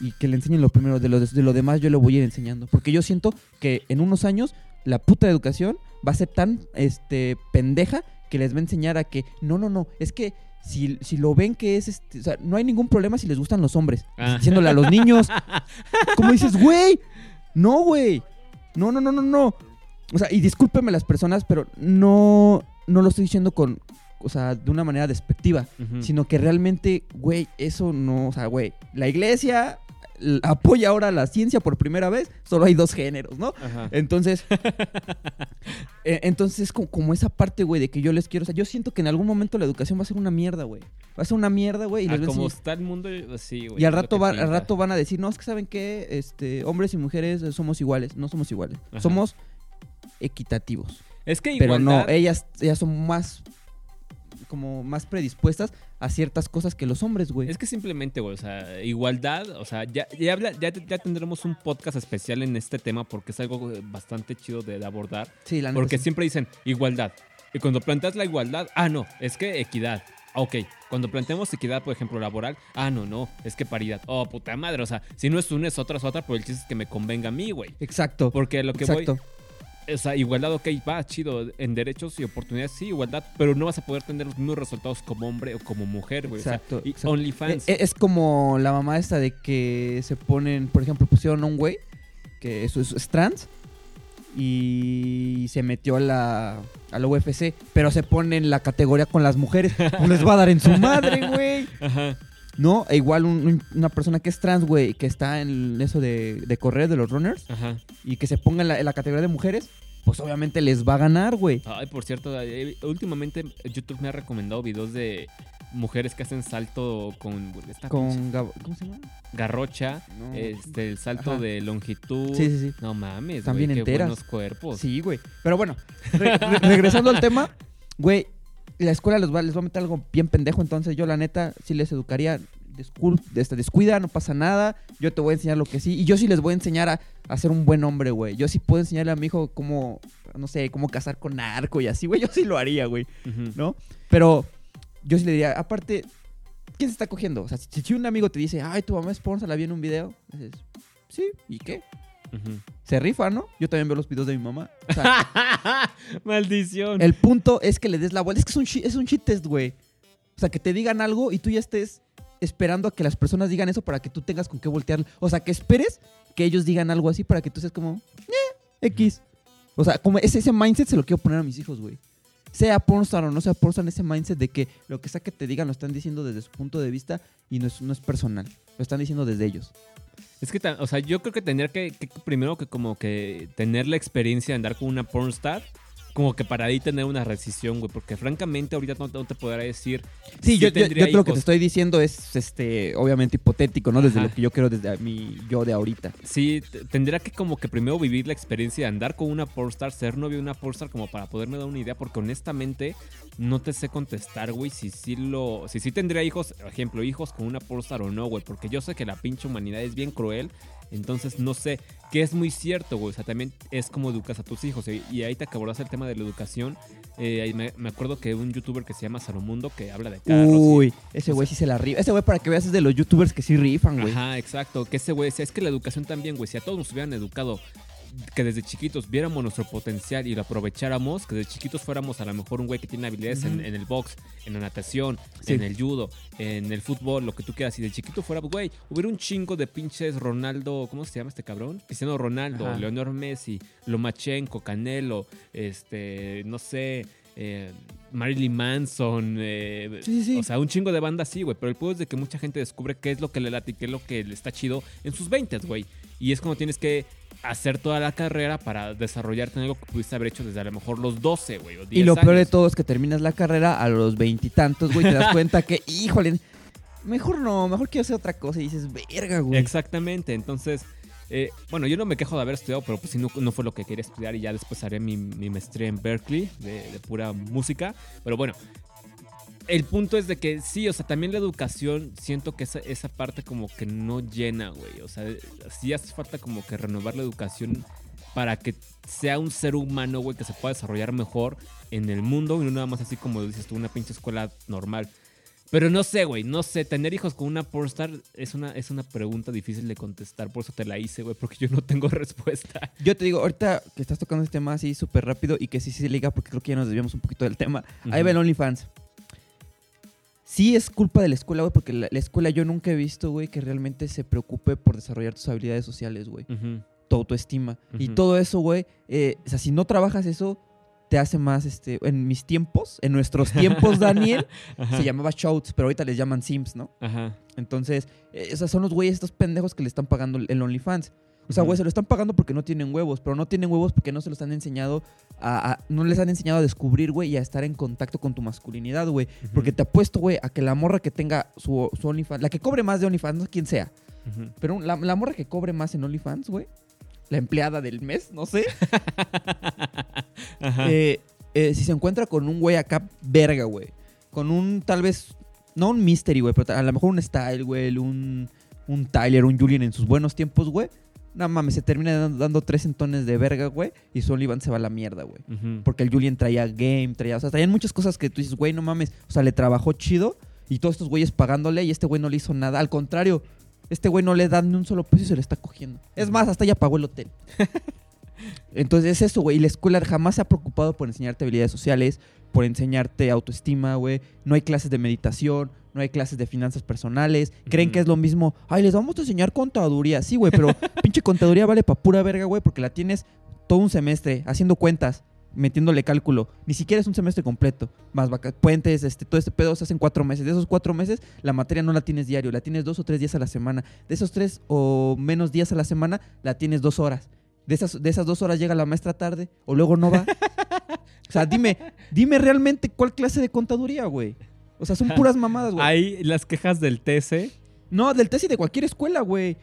y que le enseñen lo primero, de lo, de lo demás yo lo voy a ir enseñando. Porque yo siento que en unos años la puta educación va a ser tan este, pendeja que les va a enseñar a que, no, no, no, es que si, si lo ven que es, este, o sea, no hay ningún problema si les gustan los hombres. Ah. Diciéndole a los niños, <laughs> como dices, güey, no, güey, no, no, no, no, no. O sea, y discúlpeme las personas, pero no, no lo estoy diciendo con, o sea, de una manera despectiva sino que realmente, güey, eso no, o sea, güey, la iglesia apoya ahora la ciencia por primera vez, solo hay dos géneros, ¿no? Ajá. Entonces, <laughs> eh, entonces es como, como esa parte, güey, de que yo les quiero, o sea, yo siento que en algún momento la educación va a ser una mierda, güey. Va a ser una mierda, güey, y, Ah, les como está el mundo, sí, güey. y al rato, va- al rato van a decir, no, es que saben que este, hombres y mujeres eh, somos iguales, no somos iguales, Ajá. somos equitativos. Es que Pero igualdad, no, ellas, ellas son más, como más predispuestas a ciertas cosas que los hombres, güey. Es que simplemente, güey, o sea, igualdad, o sea, ya, ya, habla- ya, ya tendremos un podcast especial en este tema porque es algo eh, bastante chido de, de abordar. Sí, la neta Porque sí. siempre dicen igualdad. Y cuando planteas la igualdad, ah, no, es que equidad. Ah, Ok, cuando planteamos equidad, por ejemplo, laboral, ah, no, no, es que paridad. Oh, puta madre, o sea, si no es una, es otra, es otra, pero el chiste es que me convenga a mí, güey. Exacto. Porque lo que exacto. voy, o sea, igualdad, ok, va, chido, en derechos y oportunidades, sí, igualdad, pero no vas a poder tener los mismos resultados como hombre o como mujer, güey. O sea, Exacto, y exacto. OnlyFans. Eh, eh, Es como la mamá esta de que se ponen, por ejemplo, pusieron a un güey que eso es, es trans y se metió a la, a la UFC, pero se pone en la categoría con las mujeres. Pues les va a dar en su madre, <laughs> güey. Ajá. No, e igual un- un- una persona que es trans, güey, que está en eso de, de correr de los runners Ajá. y que se ponga en la, en la categoría de mujeres, pues obviamente les va a ganar, güey. Ay, por cierto, últimamente YouTube me ha recomendado videos de mujeres que hacen salto con esta Con ¿Cómo se llama? garrocha, No. este, el salto Ajá. de longitud. Sí, sí, sí. No mames, Están güey, bien qué enteras. buenos cuerpos. Sí, güey. Pero bueno, re- re- regresando al tema, güey, la escuela les va, les va a meter algo bien pendejo, entonces yo la neta sí les educaría. Descuida, no pasa nada. Yo te voy a enseñar lo que sí. Y yo sí les voy a enseñar a, a ser un buen hombre, güey. Yo sí puedo enseñarle a mi hijo cómo, no sé, cómo cazar con arco y así, güey. <laughs> Yo sí lo haría, güey. ¿No? Pero yo sí le diría, aparte, ¿quién se está cogiendo? O sea, si, si un amigo te dice, ay, tu mamá es porno, la vi en un video, dices, sí, ¿y qué? Se rifa, ¿no? Yo también veo los videos de mi mamá. O sea, <laughs> Maldición. el punto es que le des la vuelta. Es que es un, es un shit test, güey. O sea, que te digan algo y tú ya estés esperando a que las personas digan eso para que tú tengas con qué voltear. O sea, que esperes que ellos digan algo así para que tú seas como, eh, X. O sea, como ese, ese mindset se lo quiero poner a mis hijos, güey. Sea pornstar o no sea pornstar, ese mindset de que lo que sea que te digan lo están diciendo desde su punto de vista y no es, no es personal. Lo están diciendo desde ellos. Es que, o sea, yo creo que tendría que, que primero que como que tener la experiencia de andar con una pornstar, como que para ahí tener una decisión, güey, porque francamente ahorita no, no te podrá decir. Sí, si yo, yo, yo lo que te estoy diciendo es, este, obviamente hipotético, ¿no? Desde lo que yo quiero desde mi yo de ahorita. Sí, tendría que como que primero vivir la experiencia de andar con una pornstar, ser novio de una pornstar, como para poderme dar una idea, porque honestamente no te sé contestar, güey, si sí lo, si sí tendría hijos, por ejemplo, hijos con una pornstar o no, güey, porque yo sé que la pinche humanidad es bien cruel, entonces no sé, que es muy cierto, güey, o sea, también es como educas a tus hijos, y, y ahí te acabarás el tema de la educación, eh, me, me acuerdo que un youtuber que se llama Salomundo, que habla de carros, y- Uy, ese güey sí se la rifa. Ese güey, para que veas, es de los youtubers que sí rifan, güey. Ajá, exacto. Que ese güey decía, es que la educación también, güey, si a todos nos hubieran educado, que desde chiquitos viéramos nuestro potencial y lo aprovecháramos, que desde chiquitos fuéramos a lo mejor un güey que tiene habilidades en, el box, en la natación, Sí. en el judo, en el fútbol, lo que tú quieras, y de chiquito fuera, güey, hubiera un chingo de pinches Ronaldo, ¿cómo se llama este cabrón? Cristiano Ronaldo, Ajá. Leonor Messi, Lomachenko, Canelo, este, no sé... eh, Marilyn Manson, eh, Sí, sí, sí. o sea, un chingo de banda así, güey. Pero el punto es de que mucha gente descubre qué es lo que le late y qué es lo que le está chido en sus 20, güey. Y es como tienes que hacer toda la carrera para desarrollarte en algo que pudiste haber hecho desde a lo mejor los 12, güey. o Y 10 lo peor de todo es que terminas la carrera a los veintitantos, güey, te das <laughs> cuenta que, híjole, mejor no, mejor quiero hacer otra cosa y dices, verga, güey. Exactamente, entonces, eh, bueno, yo no me quejo de haber estudiado, pero pues sí, no, no fue lo que quería estudiar y ya después haré mi, mi maestría en Berkeley de, de pura música. Pero bueno, el punto es de que sí, o sea, también la educación, siento que esa, esa parte como que no llena, güey. O sea, sí hace falta como que renovar la educación para que sea un ser humano, güey, que se pueda desarrollar mejor en el mundo y no nada más así como dices tú, una pinche escuela normal. Pero no sé, güey, no sé. Tener hijos con una pornstar es una, es una pregunta difícil de contestar. Por eso te la hice, güey, porque yo no tengo <laughs> respuesta. Yo te digo, ahorita que estás tocando este tema así súper rápido y que sí se liga porque creo que ya nos desviamos un poquito del tema. Ahí va el OnlyFans. Sí es culpa de la escuela, güey, porque la, la escuela yo nunca he visto, güey, que realmente se preocupe por desarrollar tus habilidades sociales, güey. Ujú. Tu autoestima. Y todo eso, güey, eh, o sea, si no trabajas eso, te hace más, este, en mis tiempos, en nuestros tiempos, <laughs> Daniel, se llamaba Shouts, pero ahorita les llaman Sims, ¿no? Ajá. Entonces, eh, o sea, son los güeyes estos pendejos que le están pagando el OnlyFans. O sea, güey, se lo están pagando porque no tienen huevos, pero no tienen huevos porque no se los han enseñado a, a- no les han enseñado a descubrir, güey, y a estar en contacto con tu masculinidad, güey. Porque te apuesto, güey, a que la morra que tenga su, su OnlyFans, la que cobre más de OnlyFans, no sé quién sea, pero la, la morra que cobre más en OnlyFans, güey, la empleada del mes, no sé, <laughs> Ajá. eh, eh, si se encuentra con un güey acá, verga, güey. Con un, tal vez, no un mystery, güey, pero a lo mejor un style, güey, un, un Tyler, un Julian en sus buenos tiempos, güey. No mames, se termina dando, dando tres entones de verga, güey, y su OnlyFans se va a la mierda, güey. Porque el Julian traía game, traía, o sea, traían muchas cosas que tú dices, güey, no mames, o sea, le trabajó chido y todos estos güeyes pagándole y este güey no le hizo nada. Al contrario, este güey no le da ni un solo peso y se lo está cogiendo. Es más, hasta ya pagó el hotel. <laughs> Entonces es eso, güey. Y la escuela jamás se ha preocupado por enseñarte habilidades sociales, por enseñarte autoestima, güey. No hay clases de meditación, no hay clases de finanzas personales. Creen que es lo mismo. Ay, les vamos a enseñar contaduría. Sí, güey, pero <laughs> pinche contaduría vale pa' pura verga, güey, porque la tienes todo un semestre haciendo cuentas, metiéndole cálculo. Ni siquiera es un semestre completo. Más puentes, este, todo este pedo se hacen cuatro meses. De esos cuatro meses, la materia no la tienes diario, la tienes dos o tres días a la semana. De esos tres o menos días a la semana, la tienes dos horas. De esas, de esas dos horas llega la maestra tarde o luego no va. <laughs> o sea, dime, dime realmente cuál clase de contaduría, güey. O sea, son puras mamadas, güey. Hay las quejas del TC. No, del tesis de cualquier escuela, güey.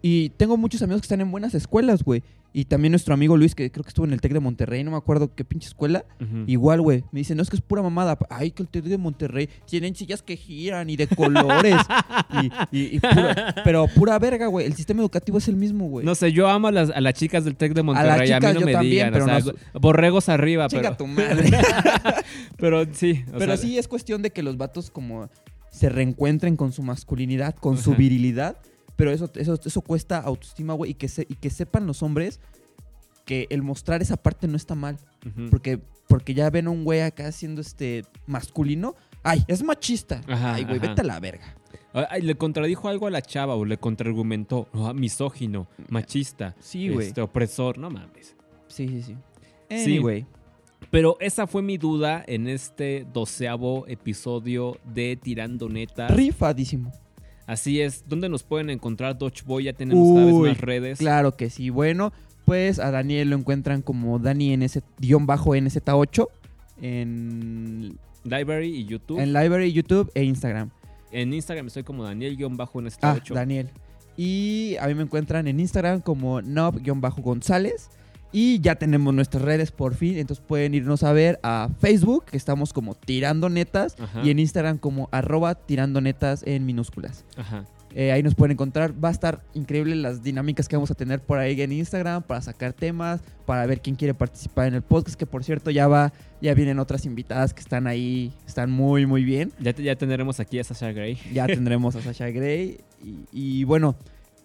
Y tengo muchos amigos que están en buenas escuelas, güey. Y también nuestro amigo Luis, que creo que estuvo en el TEC de Monterrey, no me acuerdo qué pinche escuela. Igual, güey. Me dice, no, es que es pura mamada. Ay, que el TEC de Monterrey tienen sillas que giran y de colores. <laughs> y, y- y pura- pero pura verga, güey. El sistema educativo es el mismo, güey. No sé, yo amo a las, a las chicas del Tec de Monterrey. A, chicas mí no yo me también, digan. pero o sea, no- borregos arriba, Chinga pero, tu madre. <laughs> pero sí. o Pero sea, sí es cuestión de que los vatos como se reencuentren con su masculinidad, con su virilidad. Pero eso, eso, eso cuesta autoestima, güey. Y, que se, y que sepan los hombres que el mostrar esa parte no está mal. Porque, porque ya ven a un güey acá siendo este masculino. Ay, es machista. Ajá, Ay, güey, ajá. vete a la verga. Ay, le contradijo algo a la chava o le contraargumentó. No, misógino, machista, Sí, güey. este, opresor, no mames. Sí, sí, sí. Sí. Anyway. Pero esa fue mi duda en este doceavo episodio de Tirando Netas. Rifadísimo. Así es, ¿dónde nos pueden encontrar Dodge Boy? Ya tenemos cada vez más redes. Claro que sí. Bueno, pues a Daniel lo encuentran como Dani NZ-NZ8 en, Library y YouTube. en Library, YouTube e Instagram. En Instagram estoy como Daniel-en Ah, 8 Daniel. Y a mí me encuentran en Instagram como Nob-González. Y ya tenemos nuestras redes por fin. Entonces pueden irnos a ver a Facebook, que estamos como Tirando Netas. Ajá. Y en Instagram como arroba Tirando Netas en minúsculas. Ajá. Eh, ahí nos pueden encontrar. Va a estar increíble las dinámicas que vamos a tener por ahí en Instagram para sacar temas, para ver quién quiere participar en el podcast. Que por cierto ya va, ya vienen otras invitadas que están ahí, están muy, muy bien. Ya, te- ya tendremos aquí a Sasha Gray. Ya <laughs> tendremos a Sasha Grey. Y, y bueno,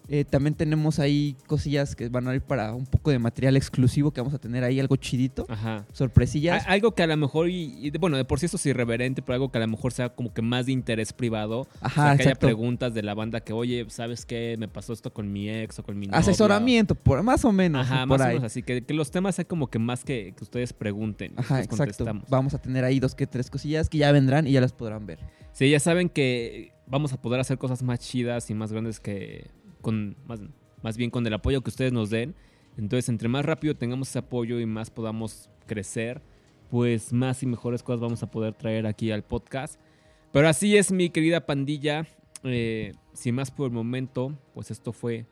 eh, también tenemos ahí cosillas que van a ir para un poco de material exclusivo que vamos a tener ahí, algo chidito. Ajá. Sorpresillas. A- Algo que a lo mejor, y, bueno, de por sí eso es irreverente, pero algo que a lo mejor sea como que más de interés privado. O Ajá, sea, que haya preguntas de la banda que, oye, ¿sabes qué? Me pasó esto con mi ex o con mi novia. Asesoramiento, por, más o menos. Ajá, por más o menos así. Que, que los temas sean como que más que, que ustedes pregunten. Ajá, exacto. Vamos a tener ahí dos que tres cosillas que ya vendrán y ya las podrán ver. Sí, ya saben que vamos a poder hacer cosas más chidas y más grandes que con más, más bien con el apoyo que ustedes nos den. Entonces, entre más rápido tengamos ese apoyo y más podamos crecer, pues más y mejores cosas vamos a poder traer aquí al podcast. Pero así es, mi querida pandilla. Eh, sin más por el momento, pues esto fue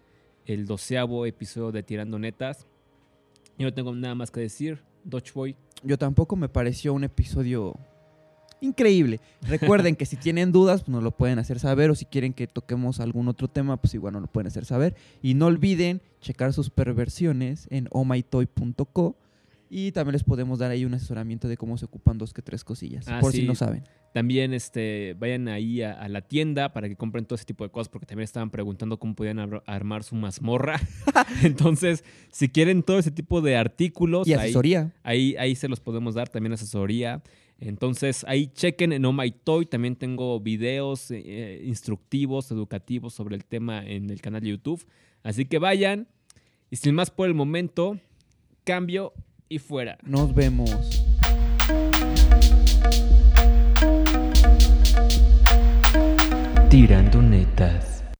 el doceavo episodio de Tirando Netas. Yo no tengo nada más que decir. Dodge Boy. Yo tampoco me pareció un episodio increíble. Recuerden <laughs> que si tienen dudas, pues nos lo pueden hacer saber. O si quieren que toquemos algún otro tema, pues igual nos lo pueden hacer saber. Y no olviden checar sus perversiones en omytoy.co. Y también les podemos dar ahí un asesoramiento de cómo se ocupan dos que tres cosillas. Ah, por sí. si no saben. También este, vayan ahí a, a la tienda para que compren todo ese tipo de cosas, porque también estaban preguntando cómo podían armar su mazmorra. <laughs> <laughs> Entonces, si quieren todo ese tipo de artículos, Y ahí, asesoría. ahí, ahí se los podemos dar, también asesoría. Entonces, ahí chequen en Oh My Toy. También tengo videos eh, instructivos, educativos sobre el tema en el canal de YouTube. Así que vayan. Y sin más por el momento, cambio y fuera. Nos vemos. Tirando netas.